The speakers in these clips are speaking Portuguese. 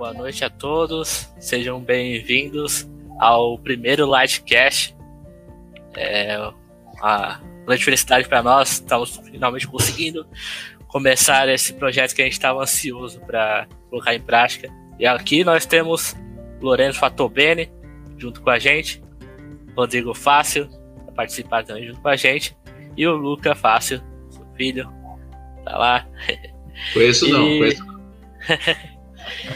boa noite a todos. Sejam bem-vindos ao primeiro Lightcast. É uma grande felicidade para nós. Estamos finalmente conseguindo começar esse projeto que a gente estava ansioso para colocar em prática. E aqui nós temos Lourenço Fatobene junto com a gente, Rodrigo Fácil para participar também junto com a gente e o Luca Fácil, seu filho, tá lá. Conheço e... não, conheço não.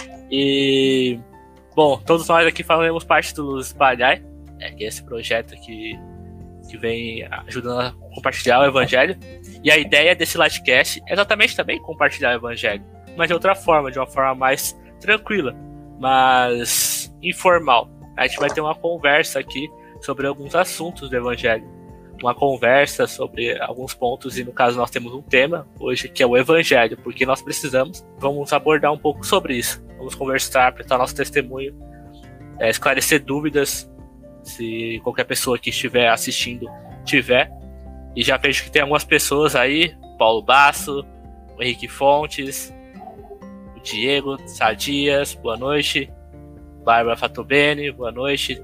e bom, todos nós aqui faremos parte do Espalhar, é, que é esse projeto que, que vem ajudando a compartilhar o Evangelho. E a ideia desse Lightcast é exatamente também compartilhar o Evangelho, mas de outra forma, de uma forma mais tranquila, mas informal. A gente vai ter uma conversa aqui sobre alguns assuntos do Evangelho. Uma conversa sobre alguns pontos, e no caso nós temos um tema hoje que é o Evangelho, porque nós precisamos. Vamos abordar um pouco sobre isso. Vamos conversar, prestar nosso testemunho, é, esclarecer dúvidas, se qualquer pessoa que estiver assistindo tiver. E já vejo que tem algumas pessoas aí, Paulo Basso, o Henrique Fontes, o Diego Sadias, boa noite. Bárbara Fatobene, boa noite.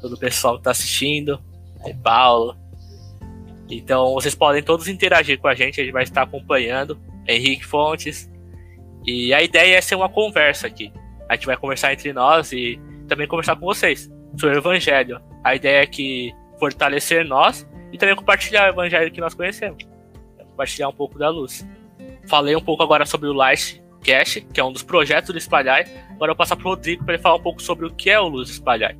Todo o pessoal que está assistindo, aí Paulo. Então vocês podem todos interagir com a gente, a gente vai estar acompanhando. Henrique Fontes. E a ideia é ser uma conversa aqui. A gente vai conversar entre nós e também conversar com vocês sobre o Evangelho. A ideia é que fortalecer nós e também compartilhar o evangelho que nós conhecemos. Compartilhar um pouco da luz. Falei um pouco agora sobre o Lightcast, que é um dos projetos do Espalhar. Agora eu vou passar para o Rodrigo para ele falar um pouco sobre o que é o Luz Espalhar.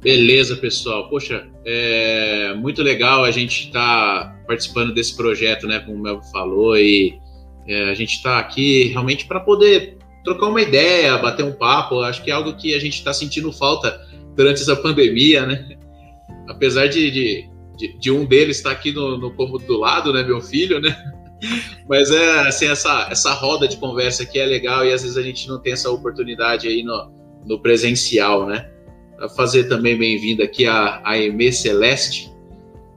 Beleza, pessoal. Poxa, é muito legal a gente estar tá participando desse projeto, né? Como o Mel falou, e é, a gente está aqui realmente para poder trocar uma ideia, bater um papo. Acho que é algo que a gente está sentindo falta durante essa pandemia, né? Apesar de, de de, de um deles estar aqui no, no cômodo do lado, né, meu filho, né? Mas é assim, essa, essa roda de conversa aqui é legal e às vezes a gente não tem essa oportunidade aí no, no presencial, né? A fazer também bem-vindo aqui a, a Emê Celeste.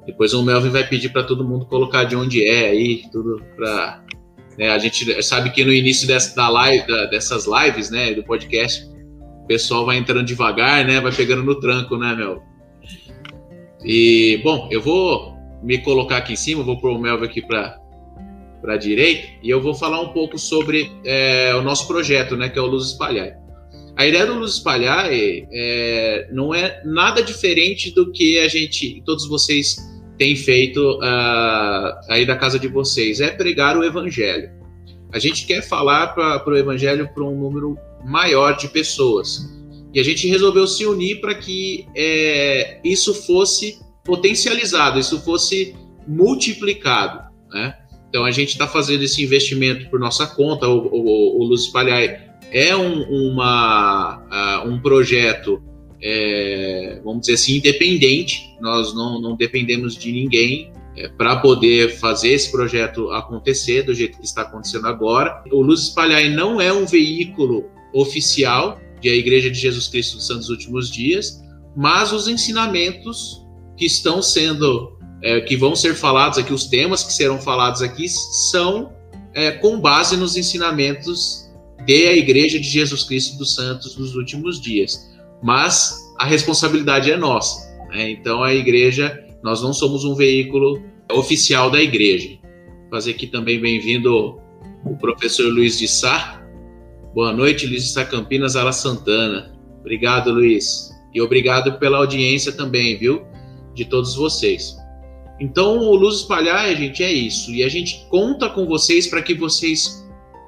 Depois o Melvin vai pedir para todo mundo colocar de onde é aí, tudo para. Né, a gente sabe que no início dessa, da live, da, dessas lives, né, do podcast, o pessoal vai entrando devagar, né, vai pegando no tranco, né, Mel? E, bom, eu vou me colocar aqui em cima, vou pôr o Melvin aqui para a direita, e eu vou falar um pouco sobre é, o nosso projeto, né, que é o Luz Espalhar. A ideia do Luz Espalhar é, é, não é nada diferente do que a gente, todos vocês têm feito uh, aí da casa de vocês, é pregar o Evangelho. A gente quer falar para o Evangelho para um número maior de pessoas. E a gente resolveu se unir para que é, isso fosse potencializado, isso fosse multiplicado. Né? Então a gente está fazendo esse investimento por nossa conta. O, o, o Luz Espalhar é um, uma, uh, um projeto, é, vamos dizer assim, independente. Nós não, não dependemos de ninguém é, para poder fazer esse projeto acontecer do jeito que está acontecendo agora. O Luz Espalhar não é um veículo oficial, de a Igreja de Jesus Cristo dos Santos Últimos Dias, mas os ensinamentos que estão sendo, é, que vão ser falados aqui, os temas que serão falados aqui, são é, com base nos ensinamentos de a Igreja de Jesus Cristo dos Santos dos Últimos Dias. Mas a responsabilidade é nossa. Né? Então a Igreja, nós não somos um veículo oficial da Igreja. Fazer aqui também bem-vindo o professor Luiz de Sá, Boa noite, Luiz de Campinas, Ala Santana. Obrigado, Luiz. E obrigado pela audiência também, viu? De todos vocês. Então, o Luz Espalhar, gente, é isso. E a gente conta com vocês para que vocês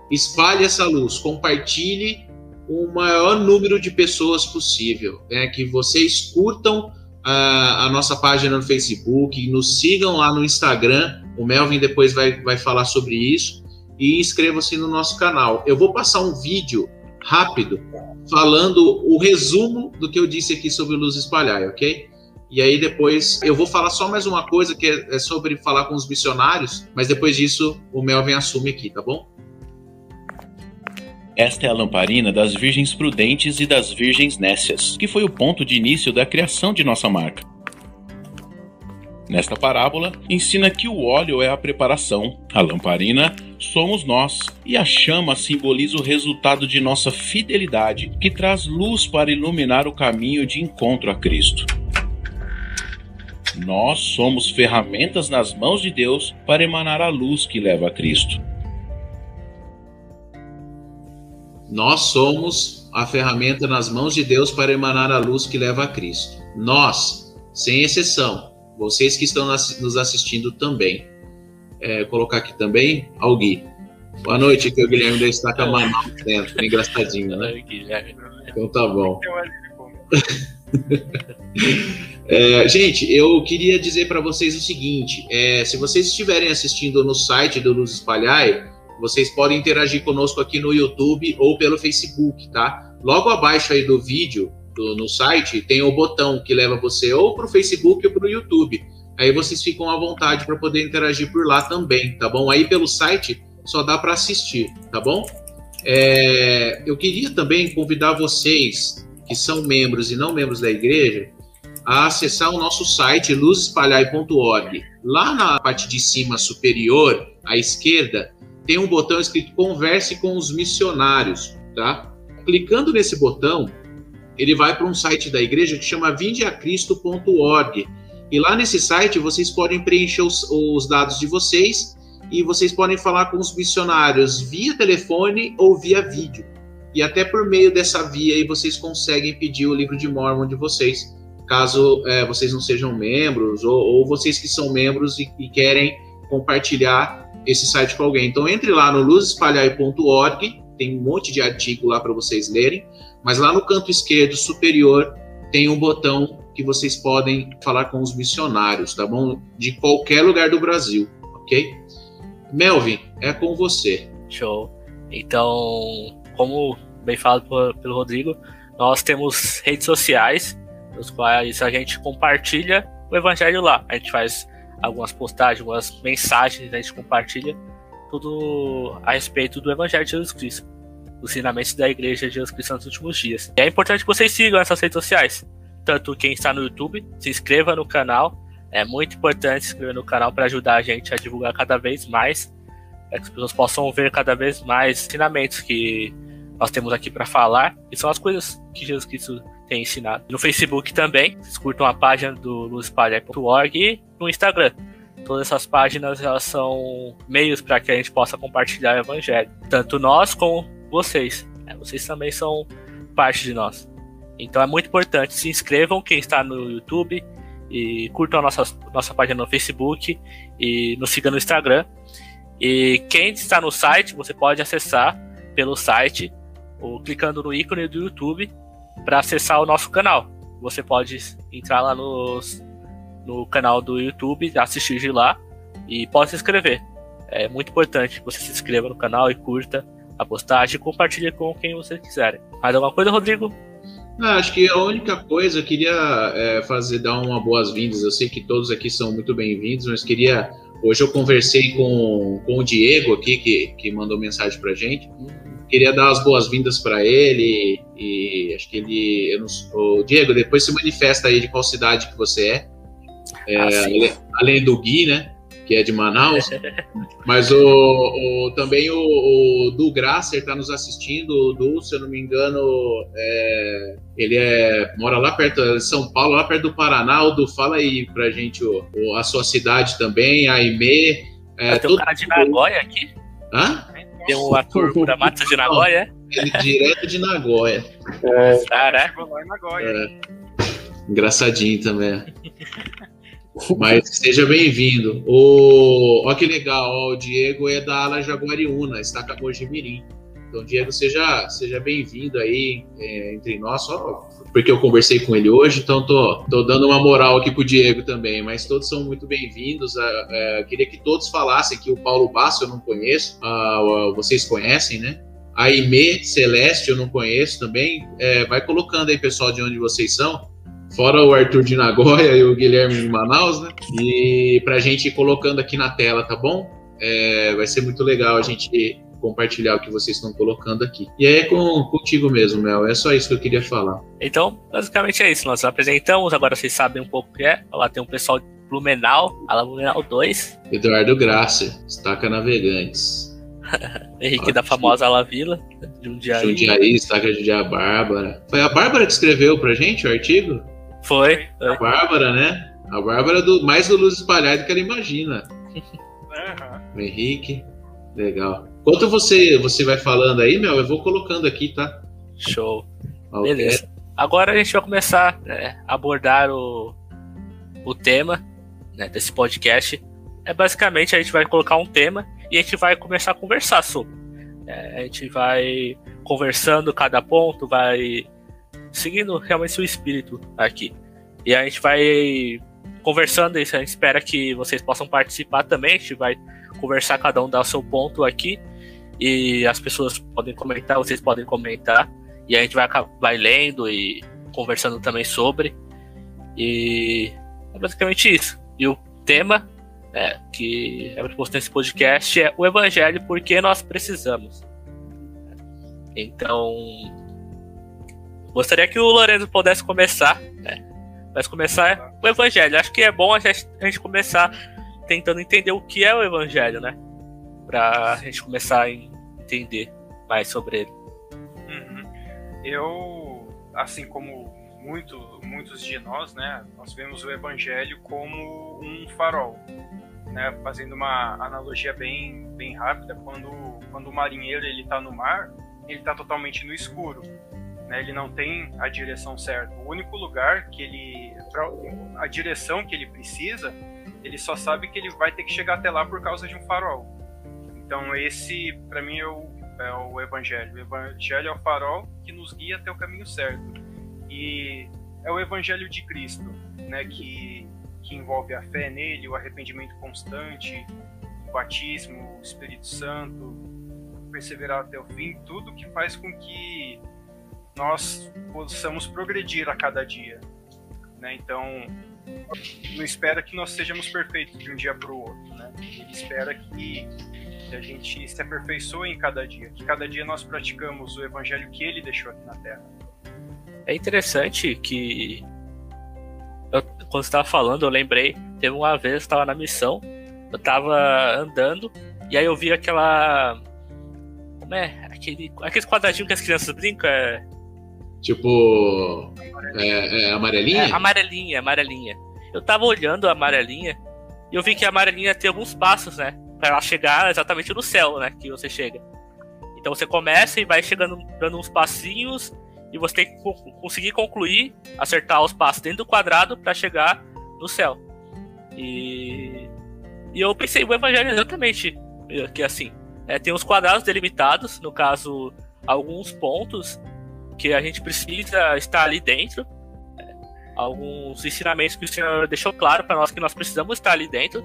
espalhem essa luz, compartilhe o maior número de pessoas possível. Né? Que vocês curtam a, a, nossa página no Facebook, nos sigam lá no Instagram. O Melvin depois vai, vai falar sobre isso e inscreva-se no nosso canal. Eu vou passar um vídeo rápido falando o resumo do que eu disse aqui sobre luz espalhar, ok? E aí depois eu vou falar só mais uma coisa que é sobre falar com os missionários, mas depois disso o Melvin assume aqui, tá bom? Esta é a lamparina das virgens prudentes e das virgens nécias, que foi o ponto de início da criação de nossa marca. Nesta parábola, ensina que o óleo é a preparação, a lamparina somos nós, e a chama simboliza o resultado de nossa fidelidade, que traz luz para iluminar o caminho de encontro a Cristo. Nós somos ferramentas nas mãos de Deus para emanar a luz que leva a Cristo. Nós somos a ferramenta nas mãos de Deus para emanar a luz que leva a Cristo. Nós, sem exceção, vocês que estão nos assistindo também. É, colocar aqui também, Algui. Boa noite, que o Guilherme da Estaca Manaus dentro. É engraçadinho, né? Então tá bom. é, gente, eu queria dizer para vocês o seguinte: é, se vocês estiverem assistindo no site do Luz Espalhai, vocês podem interagir conosco aqui no YouTube ou pelo Facebook, tá? Logo abaixo aí do vídeo, do, no site, tem o botão que leva você ou para o Facebook ou para o YouTube. Aí vocês ficam à vontade para poder interagir por lá também, tá bom? Aí pelo site só dá para assistir, tá bom? É, eu queria também convidar vocês que são membros e não membros da igreja a acessar o nosso site luzespalhai.org. Lá na parte de cima superior, à esquerda, tem um botão escrito Converse com os missionários, tá? Clicando nesse botão, ele vai para um site da igreja que chama vindeacristo.org. E lá nesse site vocês podem preencher os, os dados de vocês e vocês podem falar com os missionários via telefone ou via vídeo. E até por meio dessa via aí vocês conseguem pedir o livro de Mormon de vocês, caso é, vocês não sejam membros ou, ou, vocês que são membros e, e, querem compartilhar esse site com alguém. Então entre lá no luzespalhai.org, tem um monte de artigo lá para vocês lerem. Mas lá no canto esquerdo superior tem um botão que vocês podem falar com os missionários, tá bom? De qualquer lugar do Brasil, ok? Melvin, é com você. Show. Então, como bem falado pelo Rodrigo, nós temos redes sociais, nos quais a gente compartilha o evangelho lá. A gente faz algumas postagens, algumas mensagens, a gente compartilha tudo a respeito do evangelho de Jesus Cristo os ensinamentos da Igreja de Jesus Cristo nos últimos dias. E é importante que vocês sigam essas redes sociais. Tanto quem está no YouTube, se inscreva no canal. É muito importante se inscrever no canal para ajudar a gente a divulgar cada vez mais, para que as pessoas possam ver cada vez mais ensinamentos que nós temos aqui para falar, e são as coisas que Jesus Cristo tem ensinado. No Facebook também, vocês curtam a página do luzespalhar.org e no Instagram. Todas essas páginas elas são meios para que a gente possa compartilhar o evangelho. Tanto nós como vocês. É, vocês também são parte de nós. Então é muito importante. Se inscrevam quem está no YouTube e curtam a nossa, nossa página no Facebook e nos siga no Instagram. E quem está no site, você pode acessar pelo site ou clicando no ícone do YouTube para acessar o nosso canal. Você pode entrar lá nos, no canal do YouTube, assistir de lá e pode se inscrever. É muito importante que você se inscreva no canal e curta a postagem e compartilhe com quem você quiser. Mais alguma coisa, Rodrigo? Acho que a única coisa, eu queria é, fazer, dar uma boas-vindas. Eu sei que todos aqui são muito bem-vindos, mas queria. Hoje eu conversei com, com o Diego aqui, que, que mandou mensagem pra gente. Queria dar as boas-vindas para ele e acho que ele. Não, o Diego, depois se manifesta aí de qual cidade que você é. é ah, além do Gui, né? Que é de Manaus, mas o, o também o, o Du Grasser está nos assistindo. O Du, se eu não me engano, é, ele é, mora lá perto de São Paulo, lá perto do Paraná. O Du, fala aí pra gente o, o a sua cidade também, a Ime. É, tem um cara de Nagoya aqui. Hã? Tem um ator da Mata de Nagoya, é? direto de Nagoya. É. Caraca. É. Engraçadinho também. Mas seja bem-vindo. O... Olha que legal, ó, o Diego é da ala Jaguariúna, está com a Mojimirim. Então, Diego, seja, seja bem-vindo aí é, entre nós, só porque eu conversei com ele hoje, então tô, tô dando uma moral aqui pro Diego também, mas todos são muito bem-vindos. É, queria que todos falassem que o Paulo Basso eu não conheço, uh, vocês conhecem, né? A Ime Celeste eu não conheço também. É, vai colocando aí, pessoal, de onde vocês são. Fora o Arthur de Nagoya e o Guilherme de Manaus, né? E pra gente ir colocando aqui na tela, tá bom? É, vai ser muito legal a gente compartilhar o que vocês estão colocando aqui. E aí é com, contigo mesmo, Mel. É só isso que eu queria falar. Então, basicamente é isso. Nós apresentamos, agora vocês sabem um pouco o que é. Lá tem um pessoal de Blumenau, a lá Blumenau 2. Eduardo Graça, Estaca Navegantes. Henrique Ótimo. da famosa La Vila, Jundiaí. Jundiaí, Estaca de Bárbara. Foi a Bárbara que escreveu pra gente o artigo? Foi. foi. A Bárbara, né? A Bárbara do mais do Luz Espalhada que ela imagina. Uhum. O Henrique. Legal. Enquanto você, você vai falando aí, Mel, eu vou colocando aqui, tá? Show. Okay. Beleza. Agora a gente vai começar né, a abordar o, o tema né, desse podcast. É basicamente a gente vai colocar um tema e a gente vai começar a conversar sobre. É, a gente vai conversando cada ponto, vai seguindo realmente o espírito aqui. E a gente vai conversando isso, a gente espera que vocês possam participar também. A gente vai conversar, cada um dar o seu ponto aqui. E as pessoas podem comentar, vocês podem comentar. E a gente vai, vai lendo e conversando também sobre. E é basicamente isso. E o tema é, que é proposto nesse podcast é o Evangelho porque nós precisamos. Então, gostaria que o Lorenzo pudesse começar. Né? Mas começar o Evangelho. Acho que é bom a gente, a gente começar tentando entender o que é o Evangelho, né? Pra gente começar a entender mais sobre ele. Uhum. Eu, assim como muito, muitos de nós, né, nós vemos o Evangelho como um farol, né, fazendo uma analogia bem, bem rápida, quando, quando o marinheiro ele está no mar, ele está totalmente no escuro, né, ele não tem a direção certa. O único lugar que ele, a direção que ele precisa ele só sabe que ele vai ter que chegar até lá por causa de um farol. Então esse, para mim, é o, é o evangelho. O evangelho é o farol que nos guia até o caminho certo. E é o evangelho de Cristo, né, que, que envolve a fé nele, o arrependimento constante, o batismo, o Espírito Santo, perseverar até o fim, tudo que faz com que nós possamos progredir a cada dia. Né? Então, não espera que nós sejamos perfeitos de um dia para o outro, né? Ele espera que, a gente se aperfeiçoe em cada dia, que cada dia nós praticamos o evangelho que ele deixou aqui na Terra. É interessante que eu, quando estava falando, eu lembrei, teve uma vez eu estava na missão, eu estava andando e aí eu vi aquela como é? Aquele, aqueles quadradinhos que as crianças brincam, é Tipo. É, é amarelinha? É, amarelinha, amarelinha. Eu tava olhando a amarelinha e eu vi que a amarelinha tem alguns passos, né? Pra ela chegar exatamente no céu, né? Que você chega. Então você começa e vai chegando, dando uns passinhos e você tem que conseguir concluir, acertar os passos dentro do quadrado para chegar no céu. E, e eu pensei o evangelho exatamente que assim, é, tem os quadrados delimitados, no caso alguns pontos que a gente precisa estar ali dentro. Alguns ensinamentos que o senhor deixou claro para nós que nós precisamos estar ali dentro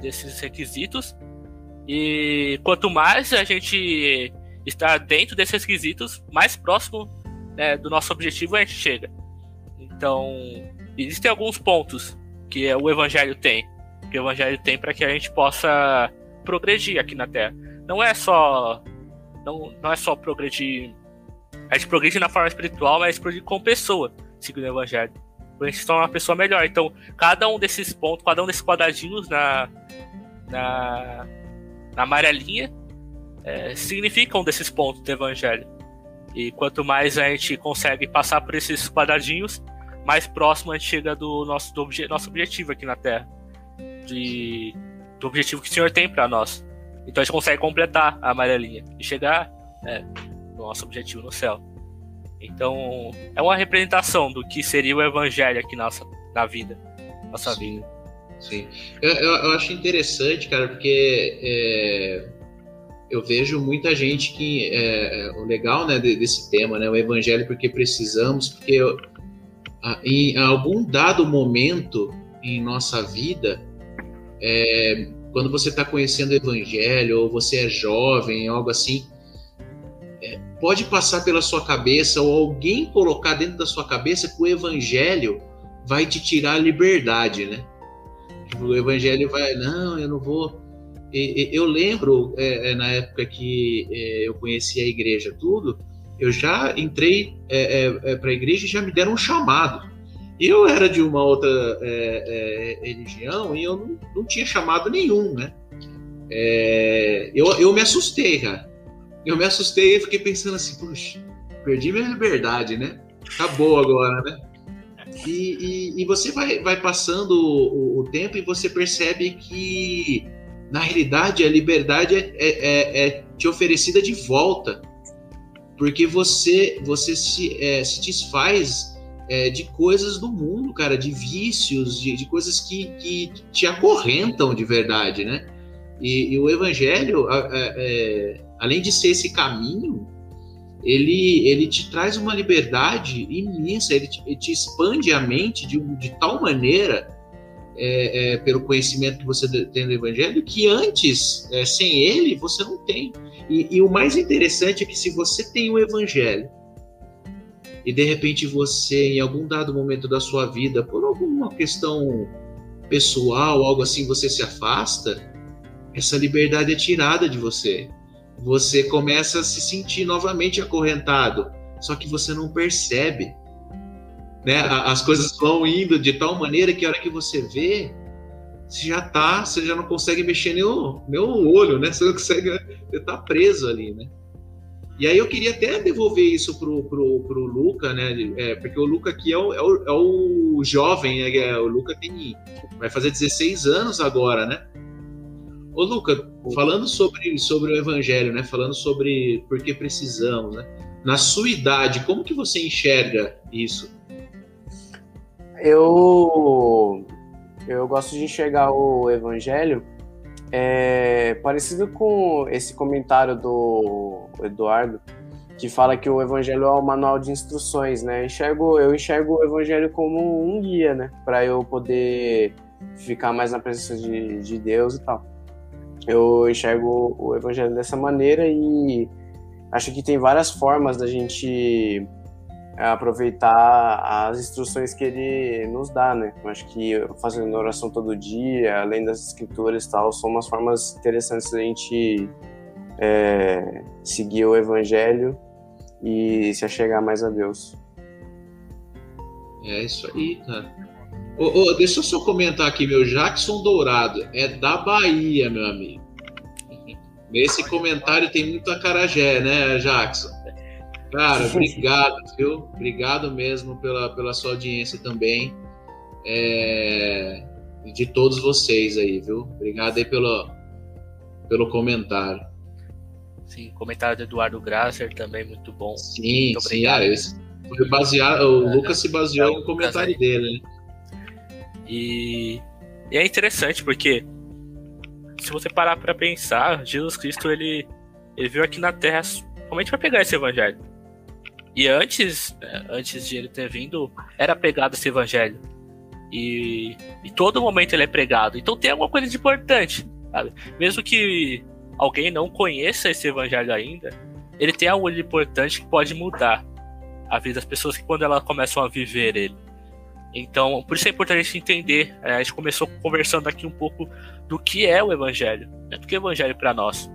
desses requisitos. E quanto mais a gente estar dentro desses requisitos, mais próximo né, do nosso objetivo a gente chega. Então, existem alguns pontos que o Evangelho tem, que o Evangelho tem para que a gente possa progredir aqui na Terra. Não é só não, não é só progredir a gente progride na forma espiritual, mas progride como pessoa, segundo o Evangelho. Pra gente se tornar uma pessoa melhor. Então, cada um desses pontos, cada um desses quadradinhos na, na, na amarelinha é, significam um desses pontos do Evangelho. E quanto mais a gente consegue passar por esses quadradinhos, mais próximo a gente chega do nosso, do obje, nosso objetivo aqui na Terra. De, do objetivo que o Senhor tem para nós. Então a gente consegue completar a amarelinha e chegar é, nosso objetivo no céu. Então, é uma representação do que seria o evangelho aqui na nossa, na vida, nossa Sim. vida. Sim. Eu, eu, eu, acho interessante, cara, porque é, eu vejo muita gente que. É, é o legal né, desse tema, né? O evangelho porque precisamos, porque eu, em algum dado momento em nossa vida, é, quando você está conhecendo o evangelho, ou você é jovem, algo assim, pode passar pela sua cabeça ou alguém colocar dentro da sua cabeça que o evangelho vai te tirar a liberdade, né? Tipo, o evangelho vai, não, eu não vou. eu lembro, é, é, na época que é, eu conheci a igreja, tudo, eu já entrei é, é, para a igreja e já me deram um chamado. Eu era de uma outra religião e eu não, não, tinha chamado nenhum, né? eu, eu me assustei, cara. Eu me assustei e fiquei pensando assim, puxa, perdi minha liberdade, né? Acabou agora, né? E, e, e, você vai, vai passando o, o, tempo e você percebe que, na realidade, a liberdade é, é, é, é te oferecida de volta. Porque você, você se, é, se desfaz é, de coisas do mundo, cara, de vícios, de, de coisas que, que te acorrentam de verdade, né? E, e o evangelho, é, além de ser esse caminho, ele, ele te traz uma liberdade imensa, ele te, ele te expande a mente de, de tal maneira é, é, pelo conhecimento que você tem do Evangelho que antes, é, sem ele, você não tem. E, e, o mais interessante é que se você tem o Evangelho e de repente você, em algum dado momento da sua vida, por alguma questão pessoal, algo assim, você se afasta, essa liberdade é tirada de você você começa a se sentir novamente acorrentado, só que você não percebe. Né? As coisas vão indo de tal maneira que a hora que você vê, você já tá, você já não consegue mexer nem o, nem o olho, né? Você não consegue, você tá preso ali, né? E aí eu queria até devolver isso pro, pro, pro Luca, né? É, porque o Luca aqui é o, é o, é o jovem, né? O Luca tem, vai fazer 16 anos agora, né? Ô, Luca, falando sobre, sobre o evangelho, né? Falando sobre por que precisamos, né? Na sua idade, como que você enxerga isso? Eu eu gosto de enxergar o evangelho é, parecido com esse comentário do Eduardo que fala que o evangelho é o manual de instruções, né? Eu enxergo, eu enxergo o evangelho como um guia, né? Para eu poder ficar mais na presença de, de Deus e tal eu enxergo o evangelho dessa maneira e acho que tem várias formas da gente aproveitar as instruções que ele nos dá, né? Eu acho que fazendo oração todo dia, além das escrituras e tal, são umas formas interessantes da gente é, seguir o evangelho e se achegar mais a Deus. É isso aí, cara. Oh, deixa eu só comentar aqui, meu Jackson Dourado é da Bahia, meu amigo. Nesse comentário tem muito acarajé, né, Jackson? Cara, obrigado, viu? Obrigado mesmo pela, pela sua audiência também. É, de todos vocês aí, viu? Obrigado aí pelo, pelo comentário. Sim, comentário do Eduardo Grasser também muito bom. Sim, muito sim. Ah, esse foi baseado, o é, Lucas se baseou é, no comentário dele, né? E, e é interessante porque se você parar para pensar, Jesus Cristo ele, ele veio aqui na Terra somente para pegar esse evangelho. E antes, né, antes de ele ter vindo, era pregado esse evangelho. E em todo momento ele é pregado. Então tem alguma coisa de importante, sabe? Mesmo que alguém não conheça esse evangelho ainda, ele tem algo de importante que pode mudar a vida das pessoas que quando elas começam a viver ele. Então, por isso é importante a gente entender. É, a gente começou conversando aqui um pouco do que é o Evangelho, né? do que é o Evangelho para nós.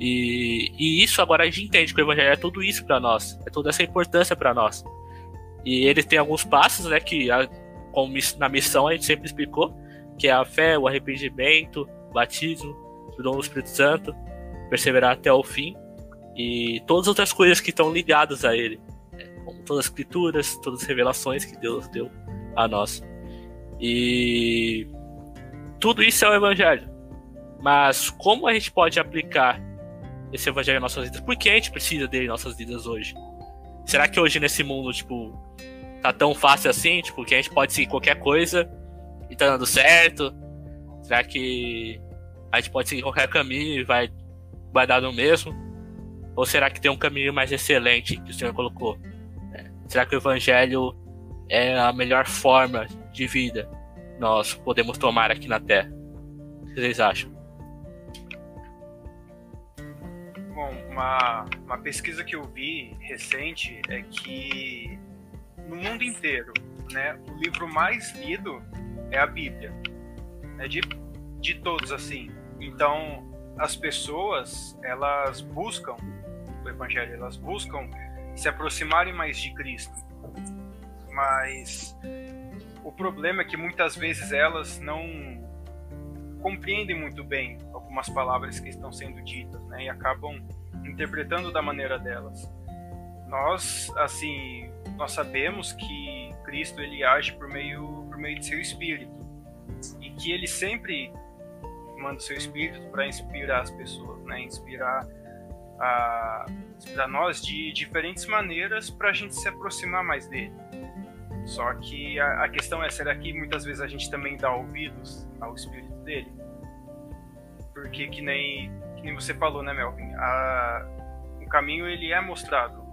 E, e, isso agora a gente entende que o Evangelho é tudo isso para nós, é toda essa importância para nós. E ele tem alguns passos, né, que a, como na missão a gente sempre explicou, que é a fé, o arrependimento, o batismo, o dom do Espírito Santo, perseverar até o fim e todas as outras coisas que estão ligadas a ele, né? como todas as escrituras, todas as revelações que Deus deu a nós. E tudo isso é o evangelho. Mas como a gente pode aplicar esse evangelho em nossas vidas? Por que a gente precisa dele em nossas vidas hoje? Será que hoje nesse mundo, tipo, tá tão fácil assim, tipo, que a gente pode seguir qualquer coisa e tá dando certo? Será que a gente pode seguir qualquer caminho e vai, vai dar no mesmo? Ou será que tem um caminho mais excelente que o Senhor colocou? É, será que o evangelho é a melhor forma de vida nós podemos tomar aqui na Terra. O que vocês acham? Bom, uma, uma pesquisa que eu vi recente é que no mundo inteiro, né, o livro mais lido é a Bíblia. É de, de todos, assim. Então, as pessoas, elas buscam o evangelho, elas buscam se aproximarem mais de Cristo. Mas o problema é que muitas vezes elas não compreendem muito bem algumas palavras que estão sendo ditas, né, e acabam interpretando da maneira delas. Nós, assim, nós sabemos que Cristo ele age por meio por meio de seu espírito e que ele sempre manda o seu espírito para inspirar as pessoas, né, inspirar a inspirar nós de diferentes maneiras para a gente se aproximar mais dele. Só que a, a, questão é, será que muitas vezes a gente também dá ouvidos ao espírito dele? Porque que nem, que nem você falou, né, Melvin? A, o caminho ele é mostrado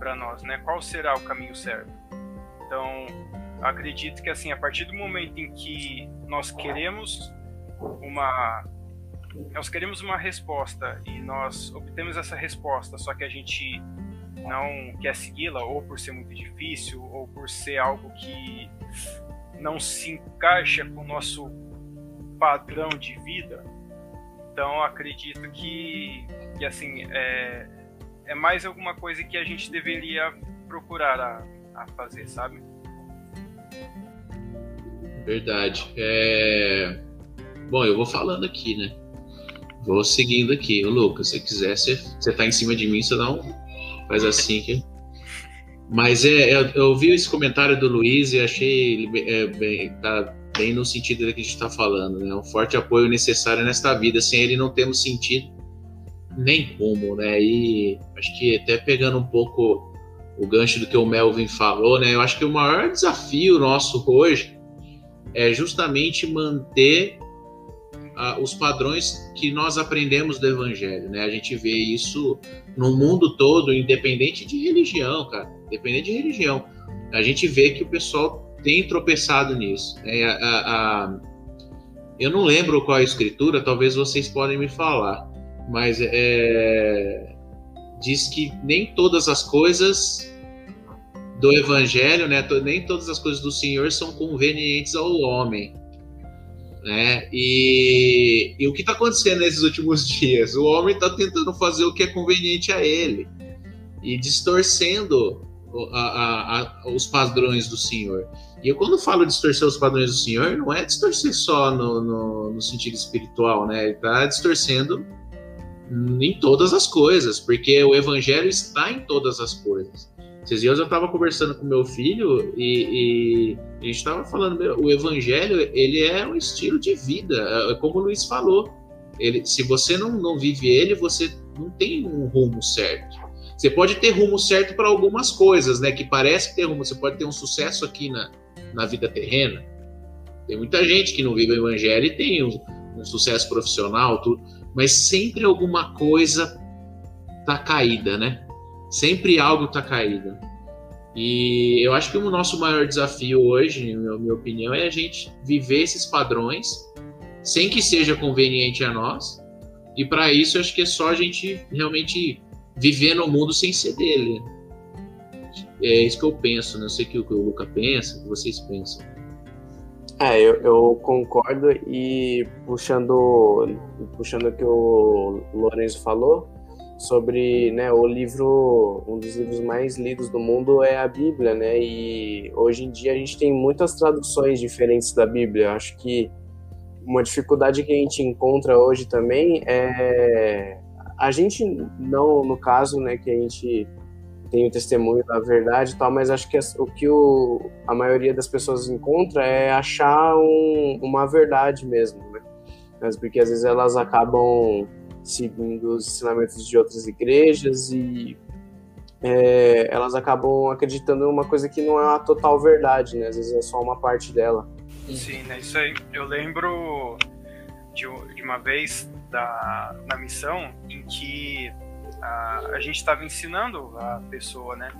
para nós, né? Qual será o caminho certo? Então, acredito que assim, a partir do momento em que nós queremos uma nós queremos uma resposta e nós obtemos essa resposta, só que a gente não quer segui-la, ou por ser muito difícil, ou por ser algo que não se encaixa com o nosso padrão de vida. Então acredito que, que assim é, é mais alguma coisa que a gente deveria procurar a, a fazer, sabe? Verdade. É... Bom, eu vou falando aqui, né? Vou seguindo aqui. Ô, Lucas, se quiser, você, você tá em cima de mim, você dá um, faz assim que. Mas é, eu, eu vi esse comentário do Luiz e achei é, bem, tá bem no sentido que a gente está falando, né? Um forte apoio necessário nesta vida. Sem ele não temos sentido nem como, né? E acho que até pegando um pouco o gancho do que o Melvin falou, né? Eu acho que o maior desafio nosso hoje é justamente manter os padrões que nós aprendemos do Evangelho, né? A gente vê isso no mundo todo, independente de religião, cara, independente de religião. A gente vê que o pessoal tem tropeçado nisso. Né? A, a, a, eu não lembro qual é a escritura, talvez vocês podem me falar, mas é, diz que nem todas as coisas do Evangelho, né? Nem todas as coisas do Senhor são convenientes ao homem. Né? E, e o que está acontecendo nesses últimos dias? O homem está tentando fazer o que é conveniente a ele e distorcendo a, a, a, os padrões do Senhor. E eu, quando falo distorcer os padrões do Senhor, não é distorcer só no, no, no sentido espiritual, né? Ele está distorcendo em todas as coisas, porque o Evangelho está em todas as coisas. Esses dias eu estava conversando com meu filho e, e a gente estava falando, o evangelho, ele é um estilo de vida, é, é como o Luiz falou. Ele, se você não, não vive ele, você não tem um rumo certo. Você pode ter rumo certo para algumas coisas, né? Que parece ter rumo. Você pode ter um sucesso aqui na, na vida terrena. Tem muita gente que não vive o evangelho e tem um, um sucesso profissional, tudo, mas sempre alguma coisa tá caída, né? Sempre algo está caído. E eu acho que o nosso maior desafio hoje, na minha opinião, é a gente viver esses padrões sem que seja conveniente a nós. E para isso, acho que é só a gente realmente viver no mundo sem ser dele. É isso que eu penso, não sei o que o Luca pensa, o que vocês pensam. É, eu, eu, concordo e puxando, puxando o que o Lourenço falou, sobre né, o livro, um dos livros mais lidos do mundo é a Bíblia, né? E hoje em dia a gente tem muitas traduções diferentes da Bíblia. Eu acho que uma dificuldade que a gente encontra hoje também é a gente não, no caso, né, que a gente tem o testemunho da verdade e tal, mas acho que o que o, a maioria das pessoas encontra é achar um, uma verdade mesmo, né? Mas porque às vezes elas acabam seguindo os ensinamentos de outras igrejas e é, elas acabam acreditando em uma coisa que não é a total verdade, né? Às vezes é só uma parte dela. Sim, né? Isso aí. Eu lembro de, de uma vez da, na missão em que a, a gente estava ensinando a pessoa, né?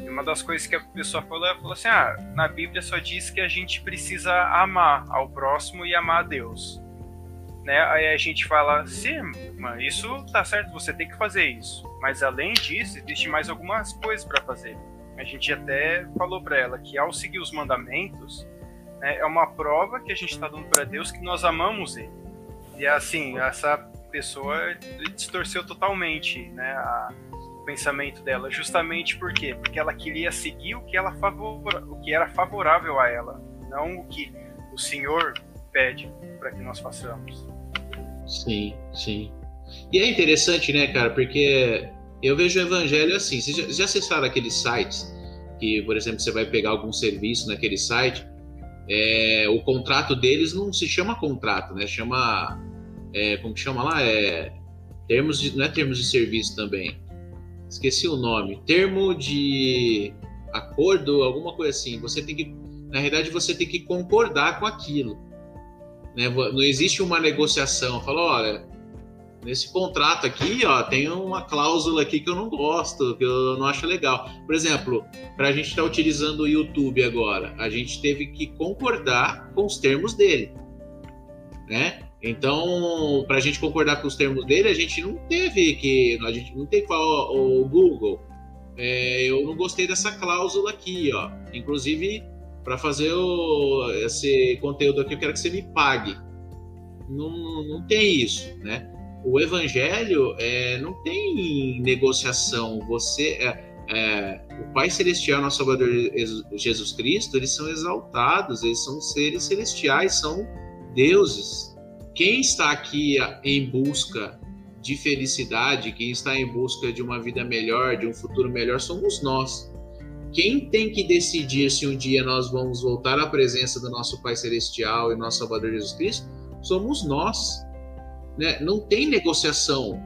E uma das coisas que a pessoa falou, ela falou assim: ah, na Bíblia só diz que a gente precisa amar ao próximo e amar a Deus né? Aí a gente fala, sim, mano, isso tá certo, você tem que fazer isso. Mas além disso, existe mais algumas coisas para fazer. A gente até falou para ela que ao seguir os mandamentos, né, é uma prova que a gente está dando para Deus que nós amamos Ele. E assim, essa pessoa distorceu totalmente né, a, o pensamento dela, justamente por quê? Porque ela queria seguir o que, ela favor, o que era favorável a ela, não o que o Senhor pede para que nós façamos. Sim, sim. E é interessante, né, cara, porque eu vejo o evangelho assim. Vocês já, já acessaram aqueles sites que, por exemplo, você vai pegar algum serviço naquele site, é, o contrato deles não se chama contrato, né? Chama. É, como que chama lá? É, termos de, não é termos de serviço também. Esqueci o nome. Termo de acordo, alguma coisa assim. Você tem que. Na realidade, você tem que concordar com aquilo. Né? Não existe uma negociação. Fala, olha, nesse contrato aqui, ó, tem uma cláusula aqui que eu não gosto, que eu não acho legal. Por exemplo, para a gente estar tá utilizando o YouTube agora, a gente teve que concordar com os termos dele, né? Então, para a gente concordar com os termos dele, a gente não teve que, a gente não tem que falar o Google. É, eu não gostei dessa cláusula aqui, ó. Inclusive, para fazer o, esse conteúdo aqui, eu quero que você me pague. Não, não tem isso, né? o evangelho é, não tem negociação. Você, é, é, o Pai Celestial, nosso Salvador Jesus Cristo, eles são exaltados, eles são seres celestiais, são deuses. Quem está aqui em busca de felicidade, quem está em busca de uma vida melhor, de um futuro melhor, somos nós. Quem tem que decidir se um dia nós vamos voltar à presença do nosso Pai Celestial e nosso Salvador Jesus Cristo somos nós né? Não tem negociação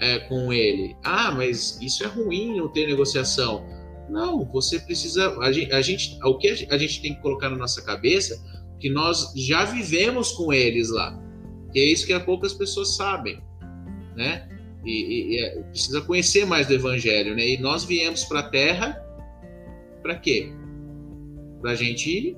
é, com ele. Ah, mas isso é ruim não ter negociação. Não, você precisa. A gente, a gente, o que a gente tem que colocar na nossa cabeça que nós já vivemos com eles lá. Que é isso que poucas pessoas sabem, né? E, e, e é, precisa conhecer mais do Evangelho, né? E nós viemos para a Terra para quê? Para a gente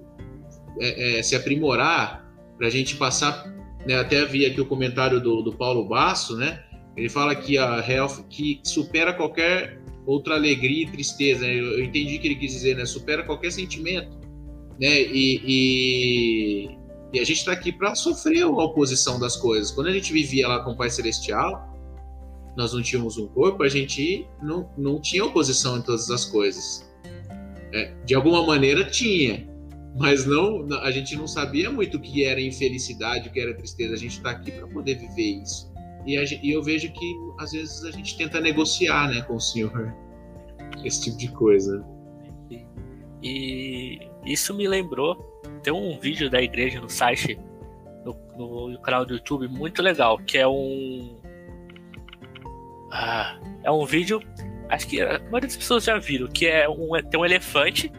é, é, se aprimorar, para a gente passar né, até havia aqui o comentário do, do Paulo Basso, né? Ele fala que a health que supera qualquer outra alegria e tristeza. Né? Eu, eu entendi que ele quis dizer, né? Supera qualquer sentimento, né? E, e, e a gente está aqui para sofrer a oposição das coisas. Quando a gente vivia lá com o Pai Celestial, nós não tínhamos um corpo, a gente não, não tinha oposição em todas as coisas. É, de alguma maneira tinha, mas não a gente não sabia muito o que era infelicidade, o que era tristeza. A gente está aqui para poder viver isso. E, a, e, eu vejo que às vezes a gente tenta negociar, né, com o Senhor esse tipo de coisa. E isso me lembrou tem um vídeo da igreja no site no, no canal do YouTube muito legal que é um ah, é um vídeo acho que a maioria das pessoas já viram que é um tem um elefante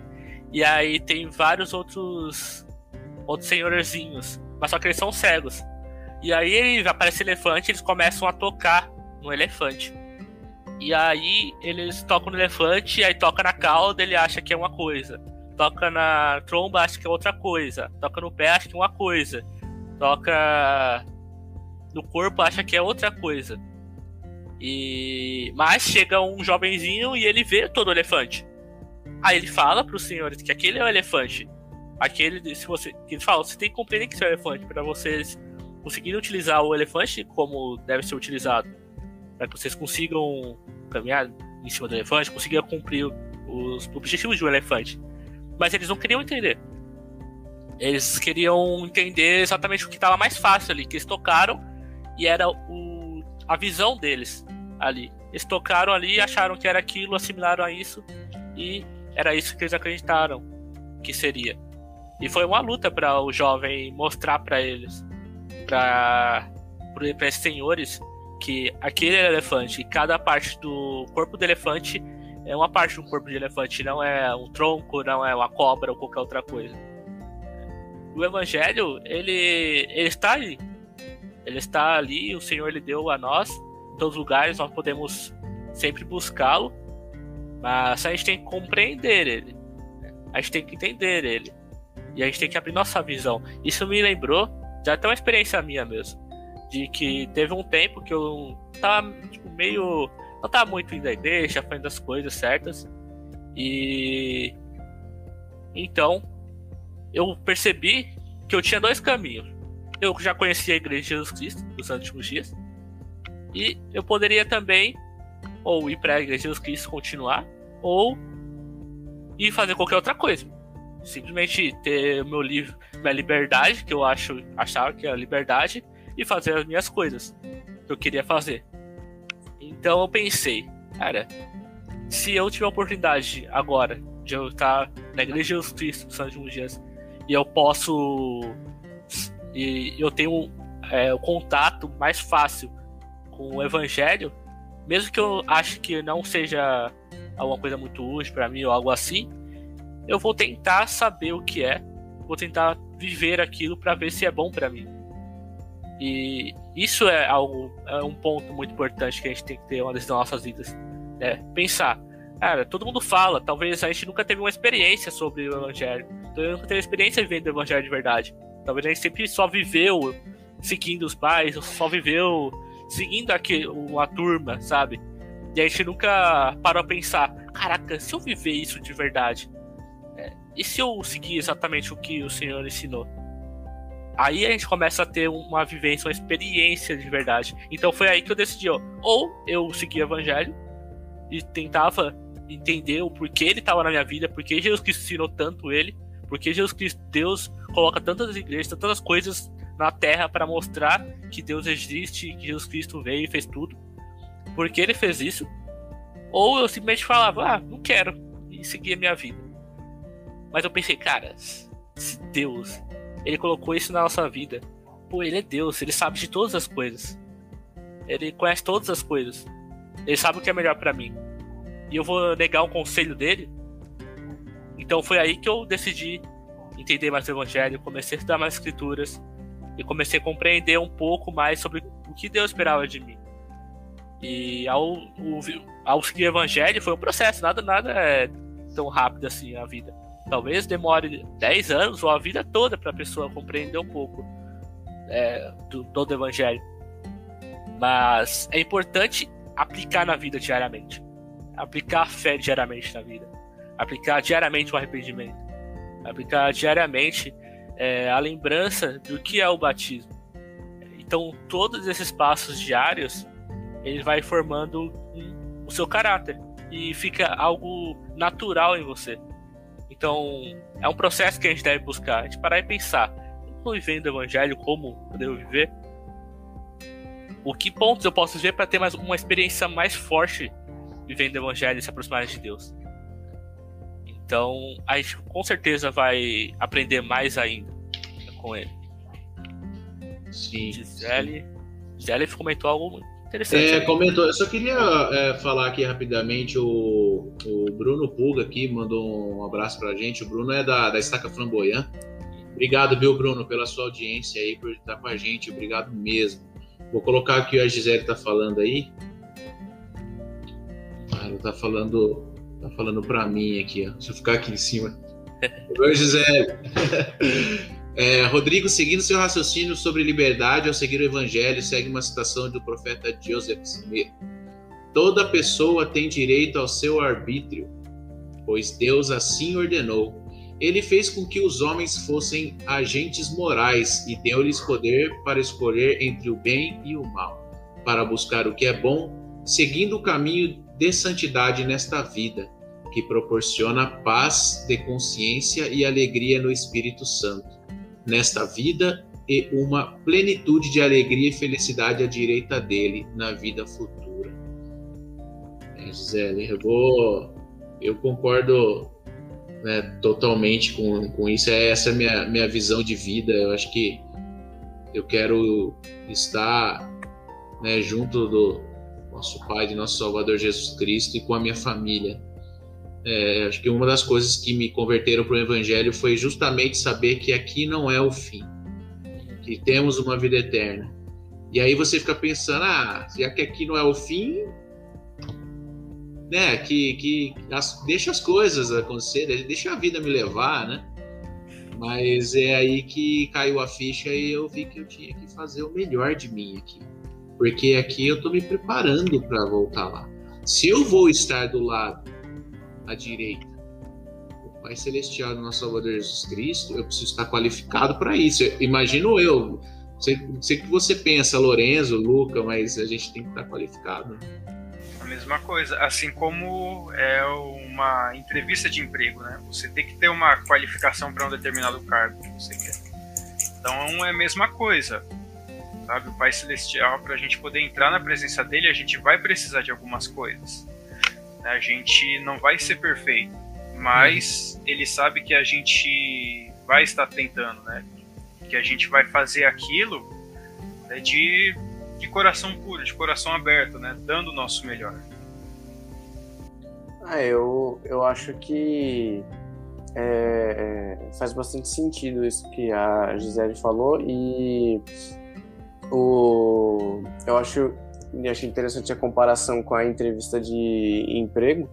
e aí tem vários outros outros senhorzinhos, mas só que eles são cegos. E aí aparece elefante, eles começam a tocar no elefante. E aí eles tocam no elefante, aí toca na cauda, ele acha que é uma coisa. Toca na tromba, acha que é outra coisa. Toca no pé, acha que é uma coisa. Toca no corpo, acha que é outra coisa. E mas chega um jovenzinho e ele vê todo o elefante. Aí ele fala para os senhores que aquele é o elefante. Aquele, se você, ele fala, você tem que compreender que é o elefante para vocês conseguirem utilizar o elefante como deve ser utilizado, para que vocês consigam caminhar em cima do elefante, consigam cumprir os objetivos de um elefante. Mas eles não queriam entender. Eles queriam entender exatamente o que estava mais fácil ali, que eles tocaram e era o, a visão deles ali. Eles tocaram ali, acharam que era aquilo, assimilaram a isso e era isso que eles acreditaram que seria. E foi uma luta para o jovem mostrar para eles, para esses senhores, que aquele elefante, cada parte do corpo do elefante é uma parte do corpo de elefante, não é um tronco, não é uma cobra ou qualquer outra coisa. O evangelho, ele, ele está ali. Ele está ali, o Senhor lhe deu a nós, todos os lugares, nós podemos sempre buscá-lo mas a gente tem que compreender ele. A gente tem que entender ele. E a gente tem que abrir nossa visão. Isso me lembrou já até uma experiência minha mesmo. De que teve um tempo que eu tava tipo, meio. Não tava muito indo à igreja, fazendo as coisas certas. E. Então, eu percebi que eu tinha dois caminhos. eu já conhecia a Igreja de Jesus Cristo dos últimos dias. E eu poderia também ou ir para a Igreja de Jesus Cristo continuar, ou ir fazer qualquer outra coisa. Simplesmente ter meu livro, minha liberdade, que eu acho, achava que é a liberdade, e fazer as minhas coisas que eu queria fazer. Então eu pensei, cara, se eu tiver a oportunidade agora de eu estar na Igreja de Jesus Cristo dos últimos dias e eu posso e eu tenho é, o contato mais fácil com o Evangelho, mesmo que eu ache que não seja alguma coisa muito útil para mim ou algo assim, eu vou tentar saber o que é, vou tentar viver aquilo para ver se é bom para mim. E isso é algo, é um ponto muito importante que a gente tem que ter uma das nossas vidas. É pensar, cara, todo mundo fala, talvez a gente nunca teve uma experiência sobre o Evangelho, então nunca teve experiência vivendo o Evangelho de verdade. Talvez a gente sempre só viveu seguindo os pais, só viveu seguindo aqui uma turma, sabe? E a gente nunca parou a pensar, caraca, se eu viver isso de verdade, é, e se eu seguir exatamente o que o Senhor ensinou? Aí a gente começa a ter uma vivência, uma experiência de verdade. Então foi aí que eu decidi, ó, ou eu seguia o evangelho e tentava entender o porquê ele estava na minha vida, porque Jesus Cristo ensinou tanto ele, porque Jesus Cristo, Deus coloca tantas igrejas, tantas coisas na Terra para mostrar que Deus existe, que Jesus Cristo veio e fez tudo. Porque ele fez isso. Ou eu simplesmente falava, ah, não quero, e seguia minha vida. Mas eu pensei, cara, se Deus, ele colocou isso na nossa vida, pô, ele é Deus, ele sabe de todas as coisas. Ele conhece todas as coisas. Ele sabe o que é melhor para mim. E eu vou negar um conselho dele. Então foi aí que eu decidi entender mais o evangelho, comecei a estudar mais escrituras, e comecei a compreender um pouco mais sobre o que Deus esperava de mim. E ao, ao seguir o evangelho foi um processo, nada, nada é tão rápido assim a vida. Talvez demore 10 anos ou a vida toda para a pessoa compreender um pouco é, do, do evangelho. Mas é importante aplicar na vida diariamente. Aplicar a fé diariamente na vida. Aplicar diariamente o arrependimento. Aplicar diariamente é, a lembrança do que é o batismo. Então, todos esses passos diários, ele vai formando um, o seu caráter e fica algo natural em você. Então, é um processo que a gente deve buscar. A gente parar e pensar: estou vivendo o evangelho como eu devo viver? O que pontos eu posso ver para ter mais uma experiência mais forte vivendo o evangelho e se aproximar de Deus? Então, a gente com certeza vai aprender mais ainda com ele. Sim. Gisele, Gisele comentou algo interessante. É, comentou. Eu só queria é, falar aqui rapidamente. O, o Bruno Pulga aqui mandou um abraço pra gente. O Bruno é da, da Estaca Flamboyant. Obrigado, viu, Bruno, pela sua audiência aí, por estar com a gente. Obrigado mesmo. Vou colocar aqui o que a Gisele tá falando aí. Ah, ela tá falando Tá falando pra mim aqui, ó. Deixa eu ficar aqui em cima. Oi, Gisele. É, Rodrigo, seguindo seu raciocínio sobre liberdade ao seguir o evangelho, segue uma citação do profeta Joseph Smith. Toda pessoa tem direito ao seu arbítrio, pois Deus assim ordenou. Ele fez com que os homens fossem agentes morais e deu-lhes poder para escolher entre o bem e o mal, para buscar o que é bom, seguindo o caminho de santidade nesta vida, que proporciona paz de consciência e alegria no Espírito Santo, nesta vida e uma plenitude de alegria e felicidade à direita dele na vida futura. É, Gisele, eu vou. Eu concordo né, totalmente com, com isso. É essa é minha, minha visão de vida. Eu acho que eu quero estar né, junto do, nosso Pai, de nosso Salvador Jesus Cristo e com a minha família. É, acho que uma das coisas que me converteram para o Evangelho foi justamente saber que aqui não é o fim, que temos uma vida eterna. E aí você fica pensando, ah, já que aqui não é o fim, né, que, que as, deixa as coisas acontecer, deixa a vida me levar, né? Mas é aí que caiu a ficha e eu vi que eu tinha que fazer o melhor de mim aqui porque aqui eu estou me preparando para voltar lá. Se eu vou estar do lado à direita do Pai Celestial do nosso Salvador Jesus Cristo, eu preciso estar qualificado para isso. Imagino eu, Sei, sei que você pensa, Lorenzo, Luca, mas a gente tem que estar qualificado. A mesma coisa, assim como é uma entrevista de emprego, né? Você tem que ter uma qualificação para um determinado cargo que você quer. Então é a mesma coisa, sabe? O Pai Celestial, para a gente poder entrar na presença dele, a gente vai precisar de algumas coisas. A gente não vai ser perfeito, mas ele sabe que a gente vai estar tentando, né? Que a gente vai fazer aquilo né, de, de coração puro, de coração aberto, né? Dando o nosso melhor. Ah, eu, eu acho que é, é, faz bastante sentido isso que a Gisele falou e o, eu acho, acho interessante a comparação com a entrevista de emprego